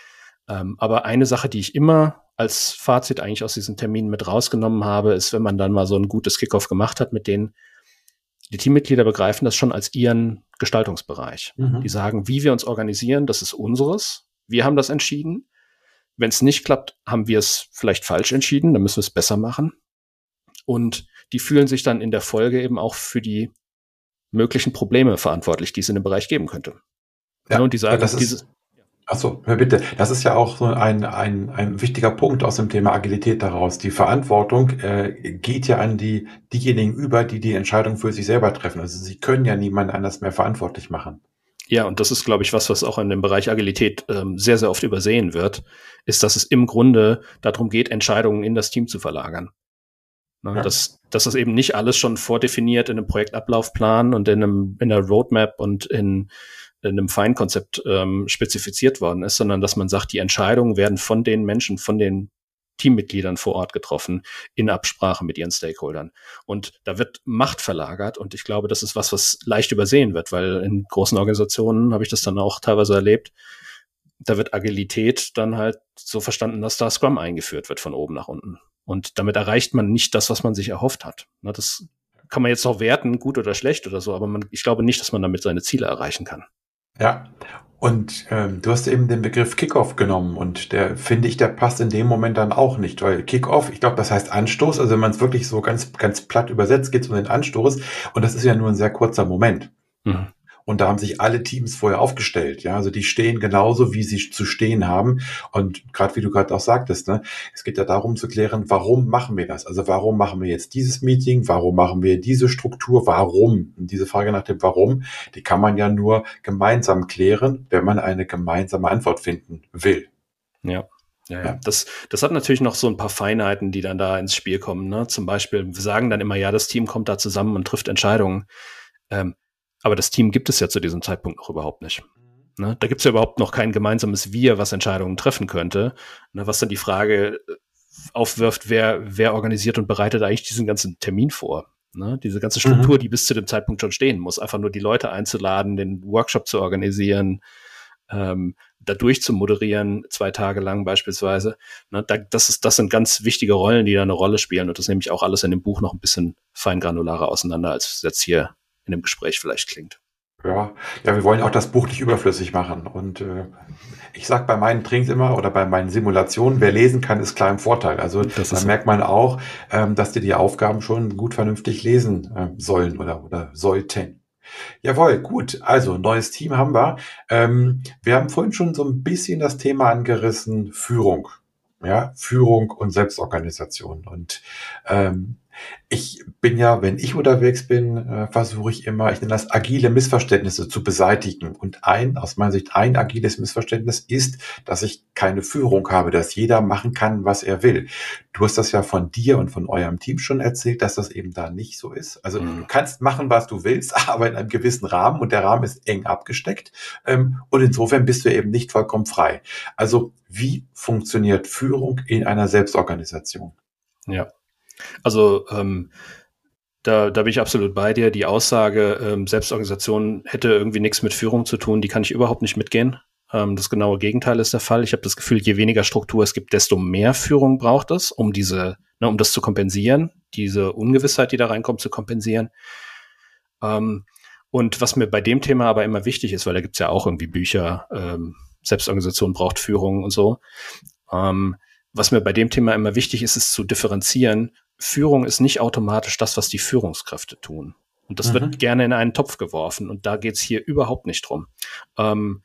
Ähm, aber eine Sache, die ich immer als Fazit eigentlich aus diesen Terminen mit rausgenommen habe, ist, wenn man dann mal so ein gutes Kickoff gemacht hat mit denen, die Teammitglieder begreifen das schon als ihren Gestaltungsbereich. Mhm. Die sagen, wie wir uns organisieren, das ist unseres. Wir haben das entschieden. Wenn es nicht klappt, haben wir es vielleicht falsch entschieden, dann müssen wir es besser machen. Und die fühlen sich dann in der Folge eben auch für die möglichen Probleme verantwortlich, die es in dem Bereich geben könnte.
Ja, und die sagen, ja, das ist, Achso, bitte. Das ist ja auch so ein, ein, ein wichtiger Punkt aus dem Thema Agilität daraus. Die Verantwortung äh, geht ja an die, diejenigen über, die die Entscheidung für sich selber treffen. Also sie können ja niemand anders mehr verantwortlich machen.
Ja, und das ist, glaube ich, was, was auch in dem Bereich Agilität ähm, sehr, sehr oft übersehen wird, ist, dass es im Grunde darum geht, Entscheidungen in das Team zu verlagern. Ne, ja. Dass, dass das eben nicht alles schon vordefiniert in einem Projektablaufplan und in einem in einer Roadmap und in in einem Feinkonzept ähm, spezifiziert worden ist, sondern dass man sagt, die Entscheidungen werden von den Menschen, von den Teammitgliedern vor Ort getroffen, in Absprache mit ihren Stakeholdern. Und da wird Macht verlagert und ich glaube, das ist was, was leicht übersehen wird, weil in großen Organisationen habe ich das dann auch teilweise erlebt. Da wird Agilität dann halt so verstanden, dass da Scrum eingeführt wird von oben nach unten. Und damit erreicht man nicht das, was man sich erhofft hat. Das kann man jetzt auch werten, gut oder schlecht oder so, aber man, ich glaube nicht, dass man damit seine Ziele erreichen kann.
Ja, und ähm, du hast eben den Begriff Kickoff genommen und der finde ich, der passt in dem Moment dann auch nicht, weil Kickoff, ich glaube, das heißt Anstoß, also wenn man es wirklich so ganz, ganz platt übersetzt, geht es um den Anstoß und das ist ja nur ein sehr kurzer Moment. Mhm. Und da haben sich alle Teams vorher aufgestellt. Ja, also die stehen genauso, wie sie zu stehen haben. Und gerade wie du gerade auch sagtest, ne, es geht ja darum zu klären, warum machen wir das? Also warum machen wir jetzt dieses Meeting? Warum machen wir diese Struktur? Warum? Und diese Frage nach dem Warum, die kann man ja nur gemeinsam klären, wenn man eine gemeinsame Antwort finden will.
Ja. Ja, ja. Das, das hat natürlich noch so ein paar Feinheiten, die dann da ins Spiel kommen. Ne? Zum Beispiel, wir sagen dann immer, ja, das Team kommt da zusammen und trifft Entscheidungen. Ähm, aber das Team gibt es ja zu diesem Zeitpunkt noch überhaupt nicht. Ne? Da gibt es ja überhaupt noch kein gemeinsames Wir, was Entscheidungen treffen könnte. Ne? Was dann die Frage äh, aufwirft, wer, wer organisiert und bereitet eigentlich diesen ganzen Termin vor? Ne? Diese ganze Struktur, mhm. die bis zu dem Zeitpunkt schon stehen muss. Einfach nur die Leute einzuladen, den Workshop zu organisieren, ähm, da durchzumoderieren, zwei Tage lang beispielsweise. Ne, da, das, ist, das sind ganz wichtige Rollen, die da eine Rolle spielen. Und das nehme ich auch alles in dem Buch noch ein bisschen feingranularer auseinander, als es jetzt hier in dem Gespräch vielleicht klingt.
Ja, ja, wir wollen auch das Buch nicht überflüssig machen. Und äh, ich sage bei meinen Trinks immer oder bei meinen Simulationen, wer lesen kann, ist klar im Vorteil. Also da merkt man auch, ähm, dass die die Aufgaben schon gut vernünftig lesen äh, sollen oder, oder sollten. Jawohl, gut. Also neues Team haben wir. Ähm, wir haben vorhin schon so ein bisschen das Thema angerissen, Führung. Ja, Führung und Selbstorganisation. Und ähm, ich bin ja, wenn ich unterwegs bin, äh, versuche ich immer, ich nenne das agile Missverständnisse zu beseitigen. Und ein, aus meiner Sicht, ein agiles Missverständnis ist, dass ich keine Führung habe, dass jeder machen kann, was er will. Du hast das ja von dir und von eurem Team schon erzählt, dass das eben da nicht so ist. Also mhm. du kannst machen, was du willst, *laughs* aber in einem gewissen Rahmen und der Rahmen ist eng abgesteckt. Ähm, und insofern bist du eben nicht vollkommen frei. Also wie funktioniert Führung in einer Selbstorganisation?
Ja. Also ähm, da, da bin ich absolut bei dir. Die Aussage, ähm, Selbstorganisation hätte irgendwie nichts mit Führung zu tun, die kann ich überhaupt nicht mitgehen. Ähm, das genaue Gegenteil ist der Fall. Ich habe das Gefühl, je weniger Struktur es gibt, desto mehr Führung braucht es, um diese, ne, um das zu kompensieren, diese Ungewissheit, die da reinkommt, zu kompensieren. Ähm, und was mir bei dem Thema aber immer wichtig ist, weil da gibt's ja auch irgendwie Bücher, ähm, Selbstorganisation braucht Führung und so. Ähm, was mir bei dem Thema immer wichtig ist, ist zu differenzieren, Führung ist nicht automatisch das, was die Führungskräfte tun. Und das mhm. wird gerne in einen Topf geworfen. Und da geht's hier überhaupt nicht drum. Ähm,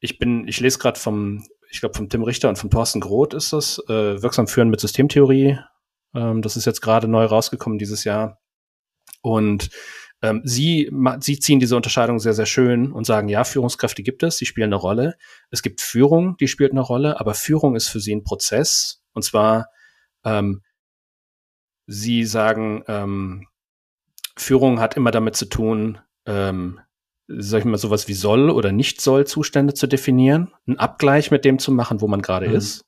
ich bin, ich lese gerade vom, ich glaube, vom Tim Richter und von Thorsten Groth ist das, äh, wirksam führen mit Systemtheorie. Ähm, das ist jetzt gerade neu rausgekommen dieses Jahr. Und ähm, sie, sie ziehen diese Unterscheidung sehr, sehr schön und sagen, ja, Führungskräfte gibt es, die spielen eine Rolle. Es gibt Führung, die spielt eine Rolle, aber Führung ist für sie ein Prozess. Und zwar ähm, Sie sagen, ähm, Führung hat immer damit zu tun, ähm, sag ich mal, sowas wie soll oder nicht soll Zustände zu definieren, einen Abgleich mit dem zu machen, wo man gerade mhm. ist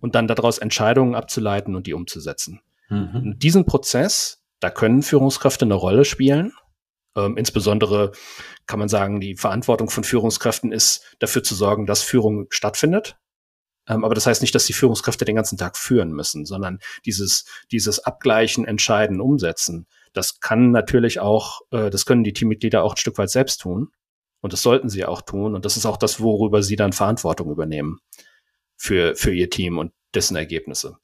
und dann daraus Entscheidungen abzuleiten und die umzusetzen. Mhm. diesen Prozess, da können Führungskräfte eine Rolle spielen. Ähm, insbesondere kann man sagen, die Verantwortung von Führungskräften ist, dafür zu sorgen, dass Führung stattfindet. Ähm, aber das heißt nicht, dass die Führungskräfte den ganzen Tag führen müssen, sondern dieses, dieses Abgleichen, Entscheiden, Umsetzen, das kann natürlich auch, äh, das können die Teammitglieder auch ein Stück weit selbst tun. Und das sollten sie auch tun. Und das ist auch das, worüber sie dann Verantwortung übernehmen für, für ihr Team und dessen Ergebnisse.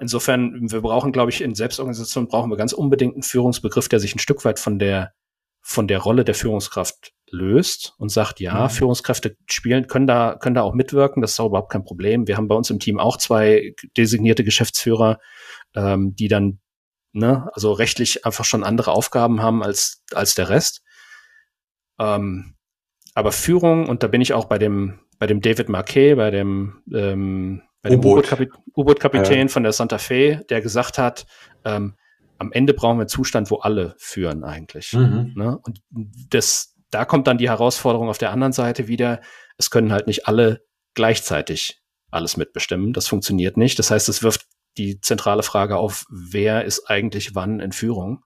Insofern, wir brauchen, glaube ich, in Selbstorganisation brauchen wir ganz unbedingt einen Führungsbegriff, der sich ein Stück weit von der, von der Rolle der Führungskraft löst und sagt, ja, mhm. Führungskräfte spielen, können da, können da auch mitwirken, das ist auch überhaupt kein Problem. Wir haben bei uns im Team auch zwei designierte Geschäftsführer, ähm, die dann, ne, also rechtlich einfach schon andere Aufgaben haben als, als der Rest. Ähm, aber Führung, und da bin ich auch bei dem, bei dem David Marquet, bei dem, ähm, bei dem U-Boot-Kapitän ja. von der Santa Fe, der gesagt hat, ähm, am Ende brauchen wir einen Zustand, wo alle führen eigentlich. Mhm. Ne? Und das, da kommt dann die Herausforderung auf der anderen Seite wieder, es können halt nicht alle gleichzeitig alles mitbestimmen. Das funktioniert nicht. Das heißt, es wirft die zentrale Frage auf, wer ist eigentlich wann in Führung?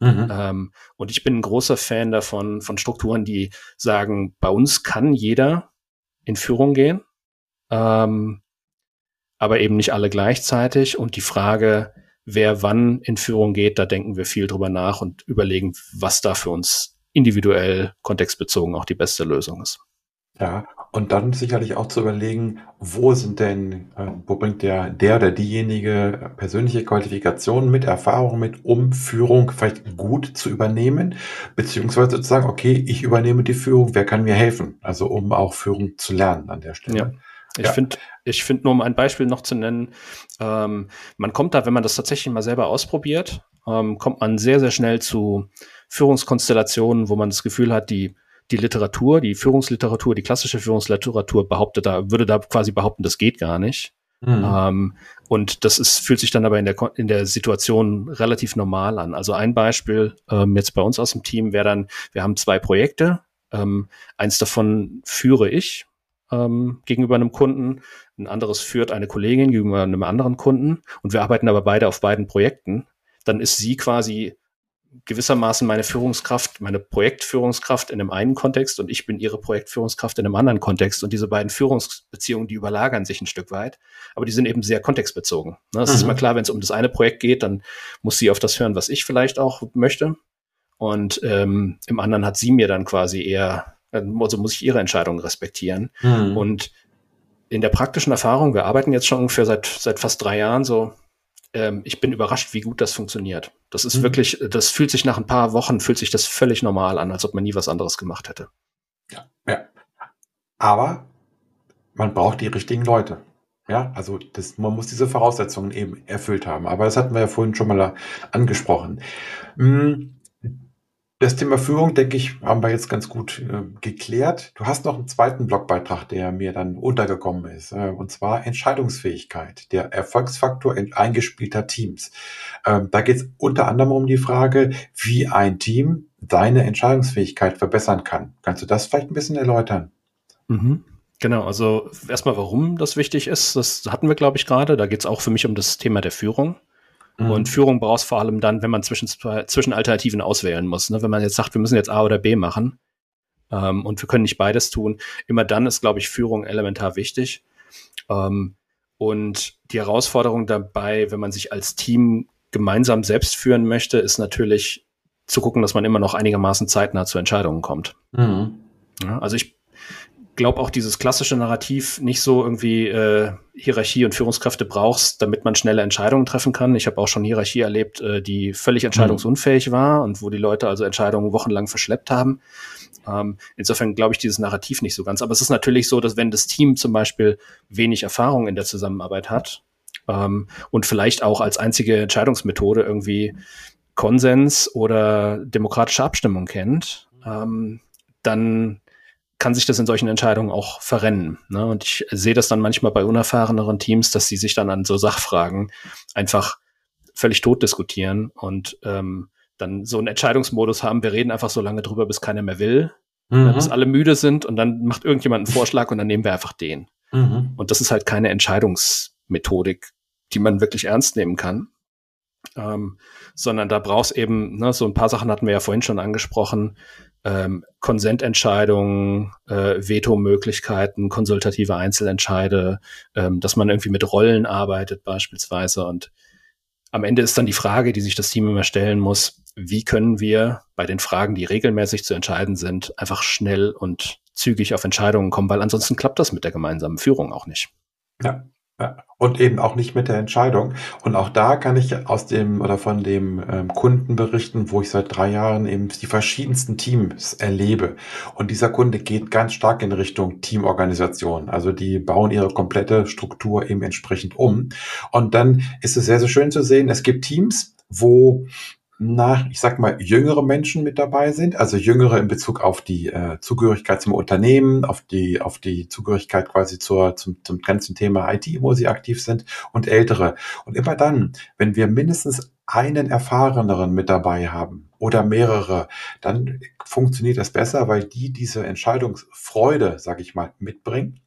Mhm. Ähm, und ich bin ein großer Fan davon, von Strukturen, die sagen, bei uns kann jeder in Führung gehen, ähm, aber eben nicht alle gleichzeitig. Und die Frage, wer wann in Führung geht, da denken wir viel drüber nach und überlegen, was da für uns individuell kontextbezogen auch die beste Lösung ist.
Ja, und dann sicherlich auch zu überlegen, wo sind denn, äh, wo bringt der, der oder diejenige persönliche Qualifikationen mit, Erfahrung mit, um Führung vielleicht gut zu übernehmen, beziehungsweise zu sagen, okay, ich übernehme die Führung, wer kann mir helfen? Also um auch Führung zu lernen an der Stelle.
Ja. Ich ja. finde, ich finde nur um ein Beispiel noch zu nennen, ähm, man kommt da, wenn man das tatsächlich mal selber ausprobiert, ähm, kommt man sehr, sehr schnell zu Führungskonstellationen, wo man das Gefühl hat, die, die Literatur, die Führungsliteratur, die klassische Führungsliteratur behauptet da, würde da quasi behaupten, das geht gar nicht. Mhm. Ähm, und das ist, fühlt sich dann aber in der, in der Situation relativ normal an. Also ein Beispiel ähm, jetzt bei uns aus dem Team wäre dann, wir haben zwei Projekte. Ähm, eins davon führe ich ähm, gegenüber einem Kunden, ein anderes führt eine Kollegin gegenüber einem anderen Kunden und wir arbeiten aber beide auf beiden Projekten. Dann ist sie quasi gewissermaßen meine Führungskraft, meine Projektführungskraft in einem einen Kontext und ich bin ihre Projektführungskraft in einem anderen Kontext. Und diese beiden Führungsbeziehungen, die überlagern sich ein Stück weit, aber die sind eben sehr kontextbezogen. Ne, es mhm. ist immer klar, wenn es um das eine Projekt geht, dann muss sie auf das hören, was ich vielleicht auch möchte. Und ähm, im anderen hat sie mir dann quasi eher, also muss ich ihre Entscheidungen respektieren. Mhm. Und in der praktischen Erfahrung, wir arbeiten jetzt schon ungefähr seit, seit fast drei Jahren so ähm, ich bin überrascht, wie gut das funktioniert. Das ist mhm. wirklich, das fühlt sich nach ein paar Wochen, fühlt sich das völlig normal an, als ob man nie was anderes gemacht hätte.
Ja, ja. Aber man braucht die richtigen Leute. Ja, also das, man muss diese Voraussetzungen eben erfüllt haben. Aber das hatten wir ja vorhin schon mal angesprochen. Hm, das Thema Führung, denke ich, haben wir jetzt ganz gut äh, geklärt. Du hast noch einen zweiten Blogbeitrag, der mir dann untergekommen ist, äh, und zwar Entscheidungsfähigkeit, der Erfolgsfaktor eingespielter Teams. Ähm, da geht es unter anderem um die Frage, wie ein Team seine Entscheidungsfähigkeit verbessern kann. Kannst du das vielleicht ein bisschen erläutern?
Mhm. Genau, also erstmal, warum das wichtig ist, das hatten wir, glaube ich, gerade. Da geht es auch für mich um das Thema der Führung. Mhm. Und Führung brauchst vor allem dann, wenn man zwischen, zwischen Alternativen auswählen muss. Ne? Wenn man jetzt sagt, wir müssen jetzt A oder B machen ähm, und wir können nicht beides tun, immer dann ist, glaube ich, Führung elementar wichtig. Ähm, und die Herausforderung dabei, wenn man sich als Team gemeinsam selbst führen möchte, ist natürlich zu gucken, dass man immer noch einigermaßen zeitnah zu Entscheidungen kommt. Mhm. Ja, also ich glaube auch dieses klassische Narrativ nicht so irgendwie äh, Hierarchie und Führungskräfte brauchst, damit man schnelle Entscheidungen treffen kann. Ich habe auch schon Hierarchie erlebt, äh, die völlig entscheidungsunfähig mhm. war und wo die Leute also Entscheidungen wochenlang verschleppt haben. Ähm, insofern glaube ich dieses Narrativ nicht so ganz. Aber es ist natürlich so, dass wenn das Team zum Beispiel wenig Erfahrung in der Zusammenarbeit hat ähm, und vielleicht auch als einzige Entscheidungsmethode irgendwie Konsens oder demokratische Abstimmung kennt, ähm, dann kann sich das in solchen Entscheidungen auch verrennen. Ne? Und ich sehe das dann manchmal bei unerfahreneren Teams, dass sie sich dann an so Sachfragen einfach völlig tot diskutieren und ähm, dann so einen Entscheidungsmodus haben, wir reden einfach so lange drüber, bis keiner mehr will, mhm. bis alle müde sind und dann macht irgendjemand einen Vorschlag und dann nehmen wir einfach den. Mhm. Und das ist halt keine Entscheidungsmethodik, die man wirklich ernst nehmen kann. Ähm, sondern da brauchst eben, ne, so ein paar Sachen hatten wir ja vorhin schon angesprochen, ähm, Konsententscheidungen, äh, Vetomöglichkeiten, konsultative Einzelentscheide, ähm, dass man irgendwie mit Rollen arbeitet beispielsweise. Und am Ende ist dann die Frage, die sich das Team immer stellen muss, wie können wir bei den Fragen, die regelmäßig zu entscheiden sind, einfach schnell und zügig auf Entscheidungen kommen, weil ansonsten klappt das mit der gemeinsamen Führung auch nicht.
Ja, Und eben auch nicht mit der Entscheidung. Und auch da kann ich aus dem oder von dem ähm, Kunden berichten, wo ich seit drei Jahren eben die verschiedensten Teams erlebe. Und dieser Kunde geht ganz stark in Richtung Teamorganisation. Also die bauen ihre komplette Struktur eben entsprechend um. Und dann ist es sehr, sehr schön zu sehen, es gibt Teams, wo nach, ich sag mal, jüngere Menschen mit dabei sind, also jüngere in Bezug auf die äh, Zugehörigkeit zum Unternehmen, auf die, auf die Zugehörigkeit quasi zur, zum, zum ganzen Thema IT, wo sie aktiv sind, und ältere. Und immer dann, wenn wir mindestens einen erfahreneren mit dabei haben oder mehrere, dann funktioniert das besser, weil die diese Entscheidungsfreude, sag ich mal, mitbringen.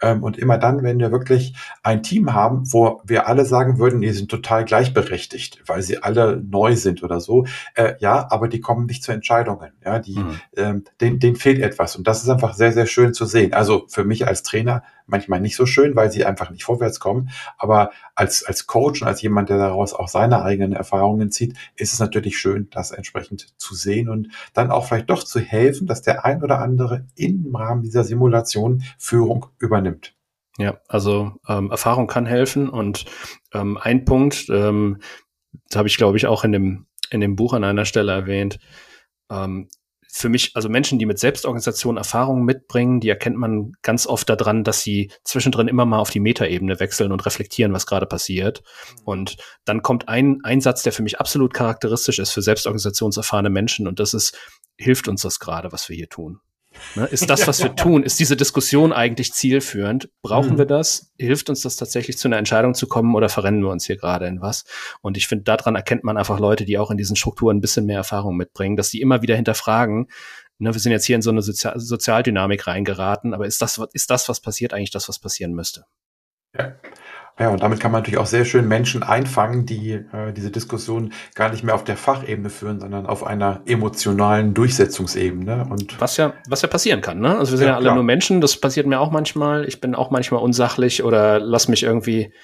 Ähm, und immer dann, wenn wir wirklich ein Team haben, wo wir alle sagen würden, die sind total gleichberechtigt, weil sie alle neu sind oder so, äh, ja, aber die kommen nicht zu Entscheidungen. Ja, die, mhm. ähm, denen, denen fehlt etwas. Und das ist einfach sehr, sehr schön zu sehen. Also für mich als Trainer manchmal nicht so schön, weil sie einfach nicht vorwärts kommen. Aber als, als Coach und als jemand, der daraus auch seine eigenen Erfahrungen zieht, ist es natürlich schön, das entsprechend zu sehen und dann auch vielleicht doch zu helfen, dass der ein oder andere im Rahmen dieser Simulation Führung übernimmt.
Ja, also ähm, Erfahrung kann helfen und ähm, ein Punkt, ähm, das habe ich glaube ich auch in dem in dem Buch an einer Stelle erwähnt. Ähm, für mich, also Menschen, die mit Selbstorganisation Erfahrungen mitbringen, die erkennt man ganz oft daran, dass sie zwischendrin immer mal auf die Metaebene wechseln und reflektieren, was gerade passiert. Mhm. Und dann kommt ein Einsatz, der für mich absolut charakteristisch ist für selbstorganisationserfahrene Menschen. Und das ist, hilft uns das gerade, was wir hier tun? Ne? Ist das, was wir *laughs* tun, ist diese Diskussion eigentlich zielführend? Brauchen mhm. wir das? Hilft uns das tatsächlich zu einer Entscheidung zu kommen oder verrennen wir uns hier gerade in was? Und ich finde, daran erkennt man einfach Leute, die auch in diesen Strukturen ein bisschen mehr Erfahrung mitbringen, dass die immer wieder hinterfragen, ne, wir sind jetzt hier in so eine Sozial Sozialdynamik reingeraten, aber ist das, ist das, was passiert, eigentlich das, was passieren müsste?
Ja. Ja, und damit kann man natürlich auch sehr schön Menschen einfangen, die äh, diese Diskussion gar nicht mehr auf der Fachebene führen, sondern auf einer emotionalen Durchsetzungsebene. Und
was ja, was ja passieren kann, ne? Also wir sind ja, ja alle klar. nur Menschen, das passiert mir auch manchmal. Ich bin auch manchmal unsachlich oder lass mich irgendwie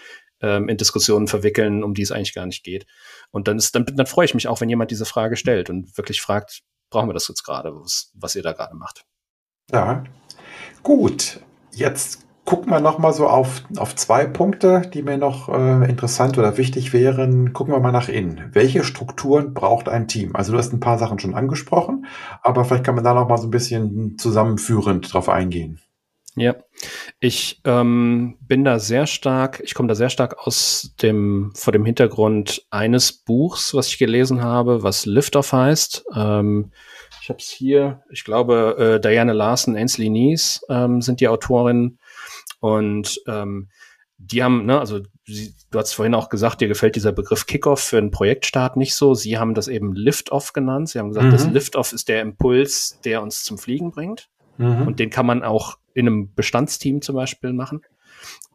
ähm, in Diskussionen verwickeln, um die es eigentlich gar nicht geht. Und dann ist, dann, dann freue ich mich auch, wenn jemand diese Frage stellt und wirklich fragt, brauchen wir das jetzt gerade, was, was ihr da gerade macht.
Ja, gut. Jetzt gucken wir noch mal so auf, auf zwei Punkte, die mir noch äh, interessant oder wichtig wären. Gucken wir mal nach innen. Welche Strukturen braucht ein Team? Also du hast ein paar Sachen schon angesprochen, aber vielleicht kann man da noch mal so ein bisschen zusammenführend drauf eingehen.
Ja, ich ähm, bin da sehr stark, ich komme da sehr stark aus dem, vor dem Hintergrund eines Buchs, was ich gelesen habe, was Liftoff heißt. Ähm, ich habe es hier, ich glaube, äh, Diane Larson, Ainsley Nees ähm, sind die Autorinnen. Und ähm, die haben, ne, also sie, du hast vorhin auch gesagt, dir gefällt dieser Begriff Kickoff für einen Projektstart nicht so. Sie haben das eben Liftoff genannt. Sie haben gesagt, mhm. das Liftoff ist der Impuls, der uns zum Fliegen bringt. Mhm. Und den kann man auch in einem Bestandsteam zum Beispiel machen.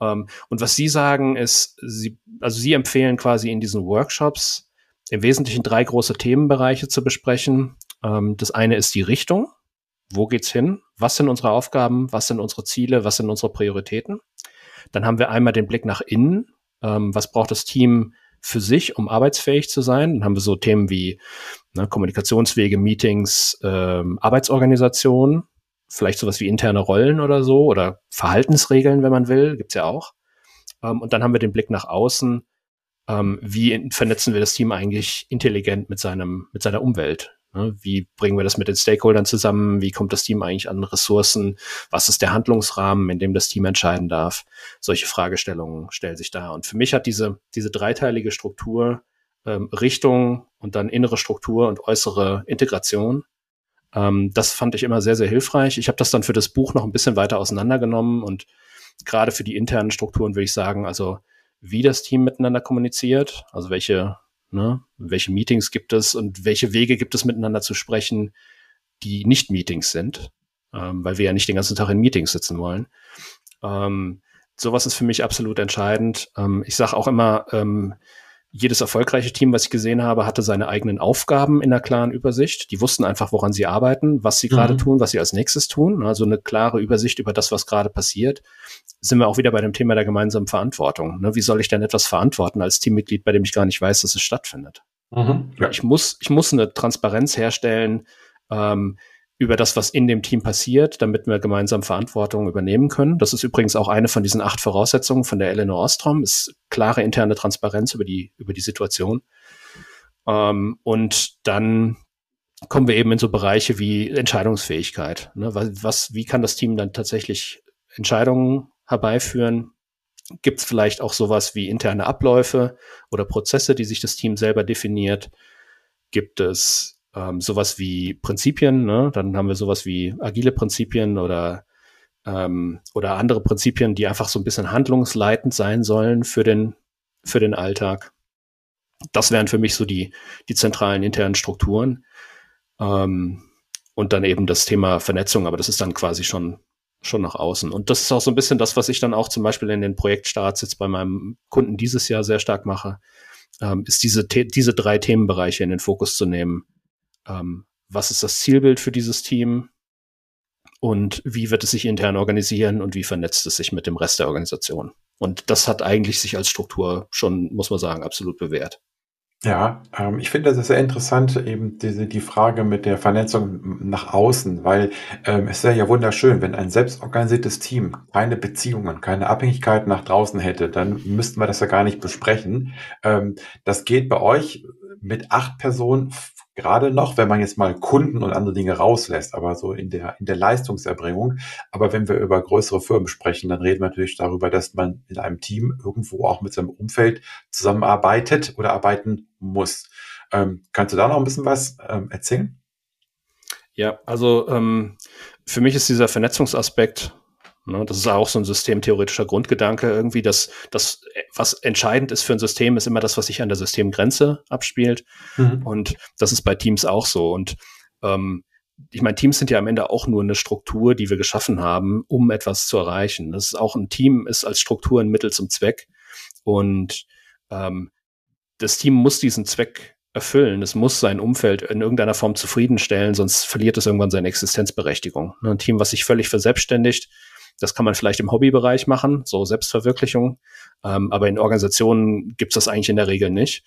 Ähm, und was Sie sagen ist, Sie, also Sie empfehlen quasi in diesen Workshops im Wesentlichen drei große Themenbereiche zu besprechen. Ähm, das eine ist die Richtung wo geht's hin? Was sind unsere Aufgaben? Was sind unsere Ziele? Was sind unsere Prioritäten? Dann haben wir einmal den Blick nach innen. Ähm, was braucht das Team für sich, um arbeitsfähig zu sein? Dann haben wir so Themen wie ne, Kommunikationswege, Meetings, ähm, Arbeitsorganisation, vielleicht sowas wie interne Rollen oder so oder Verhaltensregeln, wenn man will, gibt's ja auch. Ähm, und dann haben wir den Blick nach außen. Ähm, wie vernetzen wir das Team eigentlich intelligent mit seinem, mit seiner Umwelt? Ne, wie bringen wir das mit den Stakeholdern zusammen? Wie kommt das Team eigentlich an Ressourcen? Was ist der Handlungsrahmen, in dem das Team entscheiden darf? Solche Fragestellungen stellen sich da. Und für mich hat diese, diese dreiteilige Struktur ähm, Richtung und dann innere Struktur und äußere Integration. Ähm, das fand ich immer sehr, sehr hilfreich. Ich habe das dann für das Buch noch ein bisschen weiter auseinandergenommen und gerade für die internen Strukturen würde ich sagen, also wie das Team miteinander kommuniziert, also welche Ne? Welche Meetings gibt es und welche Wege gibt es miteinander zu sprechen, die nicht Meetings sind, ähm, weil wir ja nicht den ganzen Tag in Meetings sitzen wollen. Ähm, sowas ist für mich absolut entscheidend. Ähm, ich sage auch immer, ähm, jedes erfolgreiche Team, was ich gesehen habe, hatte seine eigenen Aufgaben in einer klaren Übersicht. Die wussten einfach, woran sie arbeiten, was sie mhm. gerade tun, was sie als nächstes tun. Also eine klare Übersicht über das, was gerade passiert. Sind wir auch wieder bei dem Thema der gemeinsamen Verantwortung. Ne? Wie soll ich denn etwas verantworten als Teammitglied, bei dem ich gar nicht weiß, dass es stattfindet? Mhm. Ja. Ich muss, ich muss eine Transparenz herstellen. Ähm, über das, was in dem Team passiert, damit wir gemeinsam Verantwortung übernehmen können. Das ist übrigens auch eine von diesen acht Voraussetzungen von der Eleanor Ostrom, ist klare interne Transparenz über die, über die Situation. Ähm, und dann kommen wir eben in so Bereiche wie Entscheidungsfähigkeit. Ne? Was, wie kann das Team dann tatsächlich Entscheidungen herbeiführen? Gibt es vielleicht auch sowas wie interne Abläufe oder Prozesse, die sich das Team selber definiert? Gibt es ähm, sowas wie Prinzipien, ne? dann haben wir sowas wie agile Prinzipien oder ähm, oder andere Prinzipien, die einfach so ein bisschen handlungsleitend sein sollen für den für den Alltag. Das wären für mich so die die zentralen internen Strukturen ähm, und dann eben das Thema Vernetzung, aber das ist dann quasi schon schon nach außen. Und das ist auch so ein bisschen das, was ich dann auch zum Beispiel in den Projektstarts jetzt bei meinem Kunden dieses Jahr sehr stark mache, ähm, ist diese, diese drei Themenbereiche in den Fokus zu nehmen ähm, was ist das Zielbild für dieses Team und wie wird es sich intern organisieren und wie vernetzt es sich mit dem Rest der Organisation. Und das hat eigentlich sich als Struktur schon, muss man sagen, absolut bewährt.
Ja, ähm, ich finde das ist sehr interessant, eben diese, die Frage mit der Vernetzung nach außen, weil ähm, es wäre ja wunderschön, wenn ein selbstorganisiertes Team keine Beziehungen, keine Abhängigkeiten nach draußen hätte, dann müssten wir das ja gar nicht besprechen. Ähm, das geht bei euch mit acht Personen gerade noch, wenn man jetzt mal Kunden und andere Dinge rauslässt, aber so in der, in der Leistungserbringung. Aber wenn wir über größere Firmen sprechen, dann reden wir natürlich darüber, dass man in einem Team irgendwo auch mit seinem Umfeld zusammenarbeitet oder arbeiten muss. Ähm, kannst du da noch ein bisschen was ähm, erzählen?
Ja, also ähm, für mich ist dieser Vernetzungsaspekt Ne, das ist auch so ein systemtheoretischer Grundgedanke irgendwie, dass das, was entscheidend ist für ein System, ist immer das, was sich an der Systemgrenze abspielt. Mhm. Und das ist bei Teams auch so. Und ähm, ich meine, Teams sind ja am Ende auch nur eine Struktur, die wir geschaffen haben, um etwas zu erreichen. Das ist auch ein Team ist als Struktur ein Mittel zum Zweck. Und ähm, das Team muss diesen Zweck erfüllen. Es muss sein Umfeld in irgendeiner Form zufriedenstellen, sonst verliert es irgendwann seine Existenzberechtigung. Ein Team, was sich völlig verselbstständigt, das kann man vielleicht im Hobbybereich machen, so Selbstverwirklichung. Ähm, aber in Organisationen gibt es das eigentlich in der Regel nicht,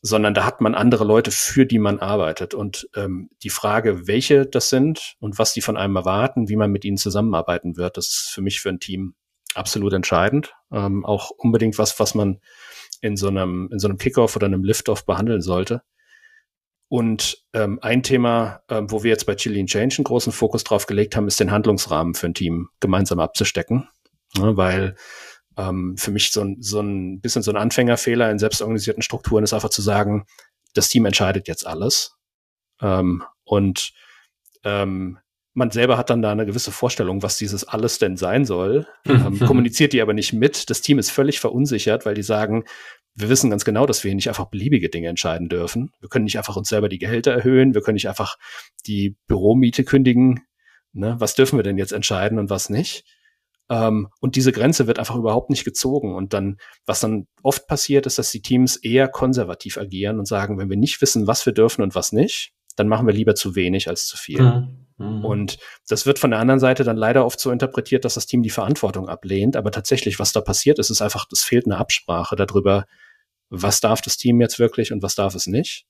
sondern da hat man andere Leute, für die man arbeitet. Und ähm, die Frage, welche das sind und was die von einem erwarten, wie man mit ihnen zusammenarbeiten wird, das ist für mich für ein Team absolut entscheidend. Ähm, auch unbedingt was, was man in so einem, in so einem Kickoff oder einem Liftoff behandeln sollte. Und ähm, ein Thema, ähm, wo wir jetzt bei Chili Change einen großen Fokus drauf gelegt haben, ist den Handlungsrahmen für ein Team gemeinsam abzustecken. Ja, weil ähm, für mich so ein, so ein bisschen so ein Anfängerfehler in selbstorganisierten Strukturen ist einfach zu sagen, das Team entscheidet jetzt alles. Ähm, und ähm, man selber hat dann da eine gewisse Vorstellung, was dieses alles denn sein soll, *laughs* ähm, kommuniziert die aber nicht mit. Das Team ist völlig verunsichert, weil die sagen, wir wissen ganz genau, dass wir hier nicht einfach beliebige Dinge entscheiden dürfen. Wir können nicht einfach uns selber die Gehälter erhöhen, wir können nicht einfach die Büromiete kündigen. Ne? Was dürfen wir denn jetzt entscheiden und was nicht? Ähm, und diese Grenze wird einfach überhaupt nicht gezogen. Und dann, was dann oft passiert, ist, dass die Teams eher konservativ agieren und sagen, wenn wir nicht wissen, was wir dürfen und was nicht, dann machen wir lieber zu wenig als zu viel. Mhm. Mhm. Und das wird von der anderen Seite dann leider oft so interpretiert, dass das Team die Verantwortung ablehnt. Aber tatsächlich, was da passiert ist, ist einfach, es fehlt eine Absprache darüber, was darf das Team jetzt wirklich und was darf es nicht.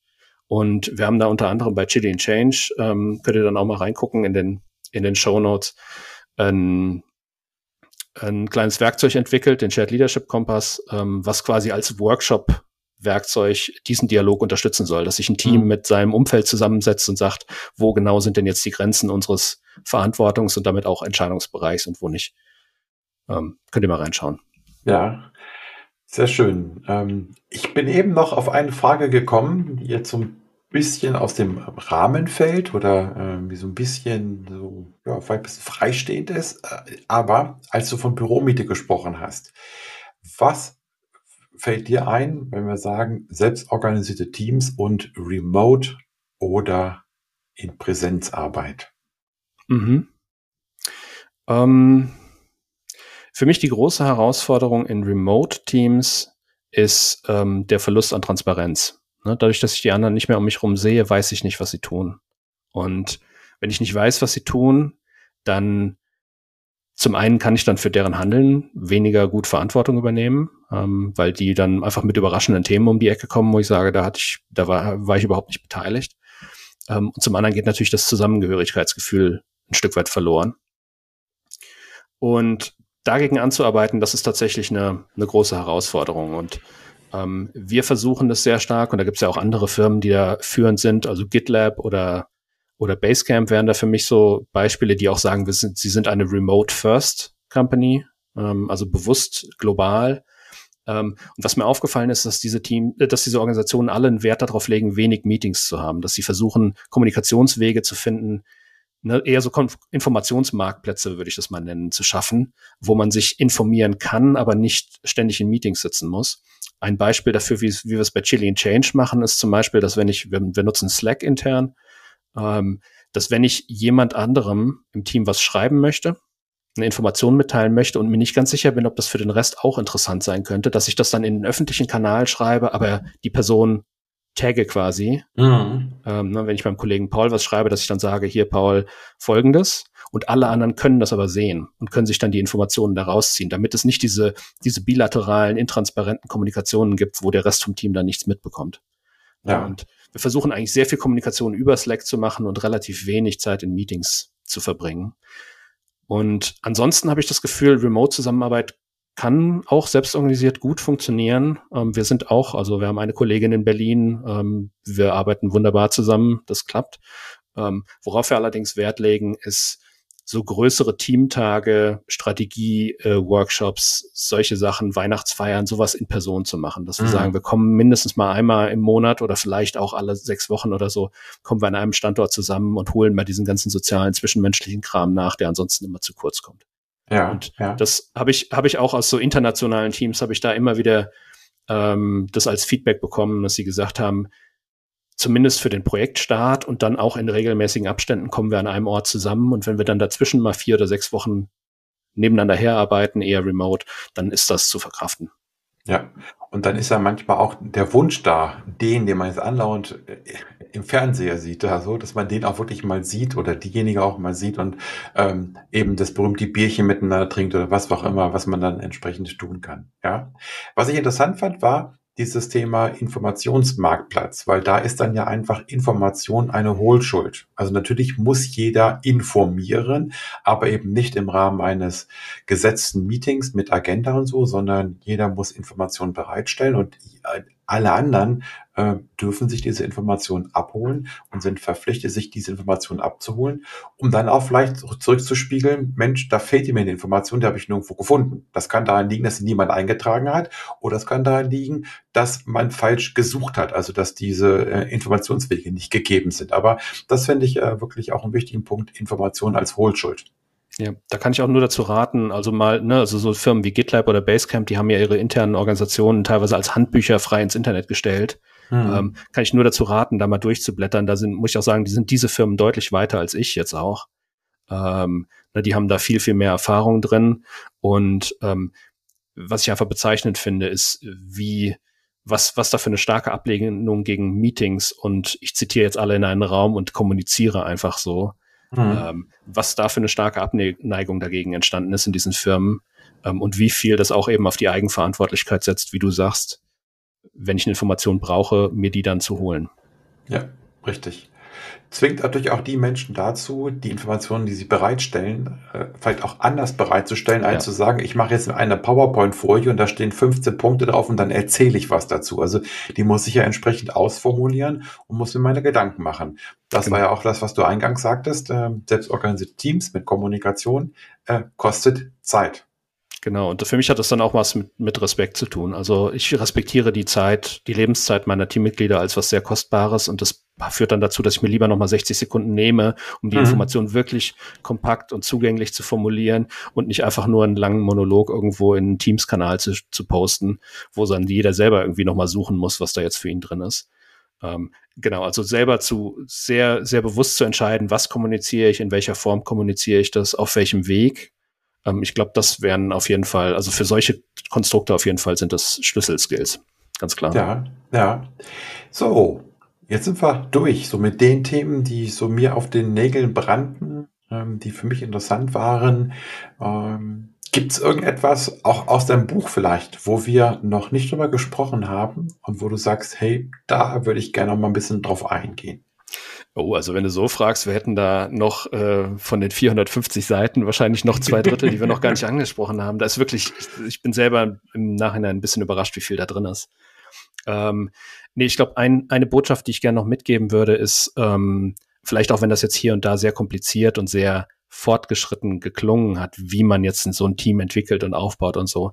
Und wir haben da unter anderem bei Chili and Change, ähm, könnt ihr dann auch mal reingucken in den, in den Show Notes, ein, ein kleines Werkzeug entwickelt, den Shared Leadership Kompass, ähm, was quasi als Workshop Werkzeug diesen Dialog unterstützen soll, dass sich ein Team mhm. mit seinem Umfeld zusammensetzt und sagt, wo genau sind denn jetzt die Grenzen unseres Verantwortungs- und damit auch Entscheidungsbereichs und wo nicht. Ähm, könnt ihr mal reinschauen.
Ja, sehr schön. Ähm, ich bin eben noch auf eine Frage gekommen, die jetzt so ein bisschen aus dem Rahmen fällt oder äh, so ein bisschen so, ja, vielleicht ein bisschen freistehend ist. Äh, aber als du von Büromiete gesprochen hast, was fällt dir ein, wenn wir sagen, selbstorganisierte Teams und Remote oder in Präsenzarbeit?
Mhm. Ähm, für mich die große Herausforderung in Remote-Teams ist ähm, der Verlust an Transparenz. Ne? Dadurch, dass ich die anderen nicht mehr um mich herum sehe, weiß ich nicht, was sie tun. Und wenn ich nicht weiß, was sie tun, dann zum einen kann ich dann für deren Handeln weniger gut Verantwortung übernehmen, ähm, weil die dann einfach mit überraschenden Themen um die Ecke kommen, wo ich sage, da hatte ich, da war, war ich überhaupt nicht beteiligt. Ähm, und zum anderen geht natürlich das Zusammengehörigkeitsgefühl ein Stück weit verloren. Und dagegen anzuarbeiten, das ist tatsächlich eine, eine große Herausforderung. Und ähm, wir versuchen das sehr stark, und da gibt es ja auch andere Firmen, die da führend sind, also GitLab oder, oder Basecamp wären da für mich so Beispiele, die auch sagen, wir sind, sie sind eine Remote First Company, ähm, also bewusst global. Ähm, und was mir aufgefallen ist, dass diese Team, äh, dass diese Organisationen alle einen Wert darauf legen, wenig Meetings zu haben, dass sie versuchen, Kommunikationswege zu finden, ne, eher so Konf Informationsmarktplätze, würde ich das mal nennen, zu schaffen, wo man sich informieren kann, aber nicht ständig in Meetings sitzen muss. Ein Beispiel dafür, wie, wie wir es bei Chili and Change machen, ist zum Beispiel, dass wenn ich, wir, wir nutzen Slack intern, ähm, dass wenn ich jemand anderem im Team was schreiben möchte, eine Information mitteilen möchte und mir nicht ganz sicher bin, ob das für den Rest auch interessant sein könnte, dass ich das dann in den öffentlichen Kanal schreibe, aber die Person tagge quasi. Mhm. Ähm, ne, wenn ich beim Kollegen Paul was schreibe, dass ich dann sage, hier Paul, folgendes. Und alle anderen können das aber sehen und können sich dann die Informationen daraus ziehen, damit es nicht diese, diese bilateralen, intransparenten Kommunikationen gibt, wo der Rest vom Team dann nichts mitbekommt. Ja. Und wir versuchen eigentlich sehr viel Kommunikation über Slack zu machen und relativ wenig Zeit in Meetings zu verbringen. Und ansonsten habe ich das Gefühl, Remote-Zusammenarbeit kann auch selbstorganisiert gut funktionieren. Ähm, wir sind auch, also wir haben eine Kollegin in Berlin, ähm, wir arbeiten wunderbar zusammen, das klappt. Ähm, worauf wir allerdings Wert legen, ist so größere Teamtage, Strategie-Workshops, äh, solche Sachen, Weihnachtsfeiern, sowas in Person zu machen. Dass wir mhm. sagen, wir kommen mindestens mal einmal im Monat oder vielleicht auch alle sechs Wochen oder so, kommen wir an einem Standort zusammen und holen mal diesen ganzen sozialen, zwischenmenschlichen Kram nach, der ansonsten immer zu kurz kommt. Ja, und ja. das habe ich, habe ich auch aus so internationalen Teams, habe ich da immer wieder ähm, das als Feedback bekommen, dass sie gesagt haben, zumindest für den Projektstart und dann auch in regelmäßigen Abständen kommen wir an einem Ort zusammen und wenn wir dann dazwischen mal vier oder sechs Wochen nebeneinander herarbeiten, eher remote, dann ist das zu verkraften.
Ja, und dann ist ja manchmal auch der Wunsch da, den, den man jetzt anlaunt äh, im Fernseher sieht, also, dass man den auch wirklich mal sieht oder diejenige auch mal sieht und ähm, eben das berühmte Bierchen miteinander trinkt oder was auch immer, was man dann entsprechend tun kann. Ja, was ich interessant fand, war, dieses Thema Informationsmarktplatz, weil da ist dann ja einfach Information eine Hohlschuld. Also natürlich muss jeder informieren, aber eben nicht im Rahmen eines gesetzten Meetings mit Agenda und so, sondern jeder muss Informationen bereitstellen und alle anderen äh, dürfen sich diese Informationen abholen und sind verpflichtet, sich diese Informationen abzuholen, um dann auch vielleicht zurückzuspiegeln, Mensch, da fehlt mir eine Information, die habe ich nirgendwo gefunden. Das kann daran liegen, dass sie niemand eingetragen hat, oder es kann daran liegen, dass man falsch gesucht hat, also dass diese äh, Informationswege nicht gegeben sind. Aber das finde ich äh, wirklich auch einen wichtigen Punkt, Information als Hohlschuld.
Ja, da kann ich auch nur dazu raten, also mal, ne, also so Firmen wie GitLab oder Basecamp, die haben ja ihre internen Organisationen teilweise als Handbücher frei ins Internet gestellt. Hm. Ähm, kann ich nur dazu raten, da mal durchzublättern. Da sind, muss ich auch sagen, die sind diese Firmen deutlich weiter als ich jetzt auch. Ähm, ne, die haben da viel, viel mehr Erfahrung drin. Und ähm, was ich einfach bezeichnend finde, ist, wie, was, was da für eine starke Ablehnung gegen Meetings und ich zitiere jetzt alle in einen Raum und kommuniziere einfach so mhm. ähm, was da für eine starke Abneigung dagegen entstanden ist in diesen Firmen ähm, und wie viel das auch eben auf die Eigenverantwortlichkeit setzt, wie du sagst, wenn ich eine Information brauche, mir die dann zu holen.
Ja, richtig zwingt natürlich auch die Menschen dazu, die Informationen, die sie bereitstellen, äh, vielleicht auch anders bereitzustellen, als ja. zu sagen, ich mache jetzt eine PowerPoint-Folie und da stehen 15 Punkte drauf und dann erzähle ich was dazu. Also die muss ich ja entsprechend ausformulieren und muss mir meine Gedanken machen. Das genau. war ja auch das, was du eingangs sagtest. Äh, selbstorganisierte Teams mit Kommunikation äh, kostet Zeit.
Genau, und für mich hat das dann auch was mit, mit Respekt zu tun. Also ich respektiere die Zeit, die Lebenszeit meiner Teammitglieder als was sehr Kostbares und das führt dann dazu, dass ich mir lieber nochmal 60 Sekunden nehme, um die mhm. Information wirklich kompakt und zugänglich zu formulieren und nicht einfach nur einen langen Monolog irgendwo in einen Teams-Kanal zu, zu posten, wo dann jeder selber irgendwie nochmal suchen muss, was da jetzt für ihn drin ist. Ähm, genau, also selber zu sehr, sehr bewusst zu entscheiden, was kommuniziere ich, in welcher Form kommuniziere ich das, auf welchem Weg ähm, ich glaube, das wären auf jeden Fall, also für solche Konstrukte auf jeden Fall sind das Schlüsselskills. Ganz klar.
Ja, ja. So, jetzt sind wir durch. So mit den Themen, die so mir auf den Nägeln brannten, ähm, die für mich interessant waren. Ähm, Gibt es irgendetwas, auch aus deinem Buch vielleicht, wo wir noch nicht drüber gesprochen haben und wo du sagst, hey, da würde ich gerne noch mal ein bisschen drauf eingehen?
Oh, also wenn du so fragst, wir hätten da noch äh, von den 450 Seiten wahrscheinlich noch zwei Drittel, die wir noch gar nicht *laughs* angesprochen haben. Da ist wirklich, ich, ich bin selber im Nachhinein ein bisschen überrascht, wie viel da drin ist. Ähm, nee, ich glaube, ein, eine Botschaft, die ich gerne noch mitgeben würde, ist, ähm, vielleicht auch wenn das jetzt hier und da sehr kompliziert und sehr fortgeschritten geklungen hat, wie man jetzt so ein Team entwickelt und aufbaut und so.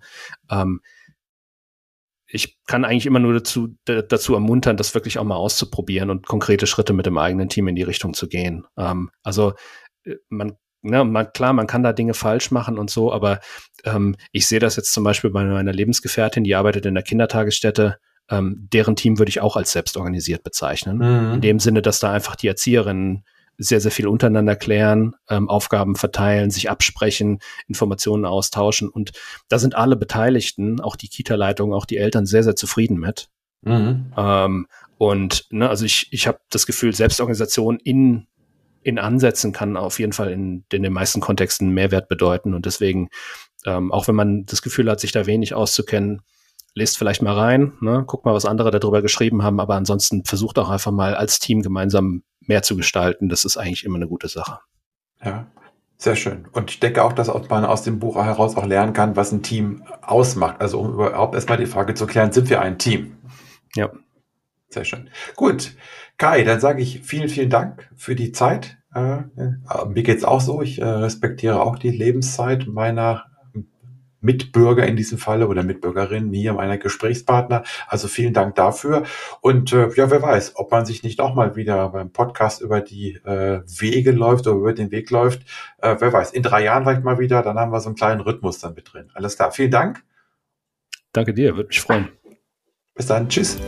Ähm, ich kann eigentlich immer nur dazu, dazu ermuntern, das wirklich auch mal auszuprobieren und konkrete Schritte mit dem eigenen Team in die Richtung zu gehen. Ähm, also äh, man ne, man, klar, man kann da Dinge falsch machen und so, aber ähm, ich sehe das jetzt zum Beispiel bei meiner Lebensgefährtin, die arbeitet in der Kindertagesstätte. Ähm, deren Team würde ich auch als selbstorganisiert bezeichnen. Mhm. In dem Sinne, dass da einfach die Erzieherinnen sehr, sehr viel untereinander klären, ähm, Aufgaben verteilen, sich absprechen, Informationen austauschen. Und da sind alle Beteiligten, auch die Kita-Leitung, auch die Eltern sehr, sehr zufrieden mit. Mhm. Ähm, und ne, also ich, ich habe das Gefühl, Selbstorganisation in, in Ansätzen kann auf jeden Fall in, in den meisten Kontexten Mehrwert bedeuten. Und deswegen, ähm, auch wenn man das Gefühl hat, sich da wenig auszukennen, lest vielleicht mal rein, ne, guckt mal, was andere darüber geschrieben haben, aber ansonsten versucht auch einfach mal als Team gemeinsam mehr zu gestalten. Das ist eigentlich immer eine gute Sache.
Ja, sehr schön. Und ich denke auch, dass man aus dem Buch heraus auch lernen kann, was ein Team ausmacht. Also um überhaupt erstmal die Frage zu klären, sind wir ein Team?
Ja.
Sehr schön. Gut. Kai, dann sage ich vielen, vielen Dank für die Zeit. Äh, mir geht's auch so. Ich äh, respektiere auch die Lebenszeit meiner Mitbürger in diesem Falle oder Mitbürgerinnen hier meiner Gesprächspartner. Also vielen Dank dafür. Und äh, ja, wer weiß, ob man sich nicht auch mal wieder beim Podcast über die äh, Wege läuft oder über den Weg läuft. Äh, wer weiß, in drei Jahren vielleicht mal wieder, dann haben wir so einen kleinen Rhythmus dann mit drin. Alles klar, vielen Dank.
Danke dir, würde mich freuen.
Bis dann, tschüss.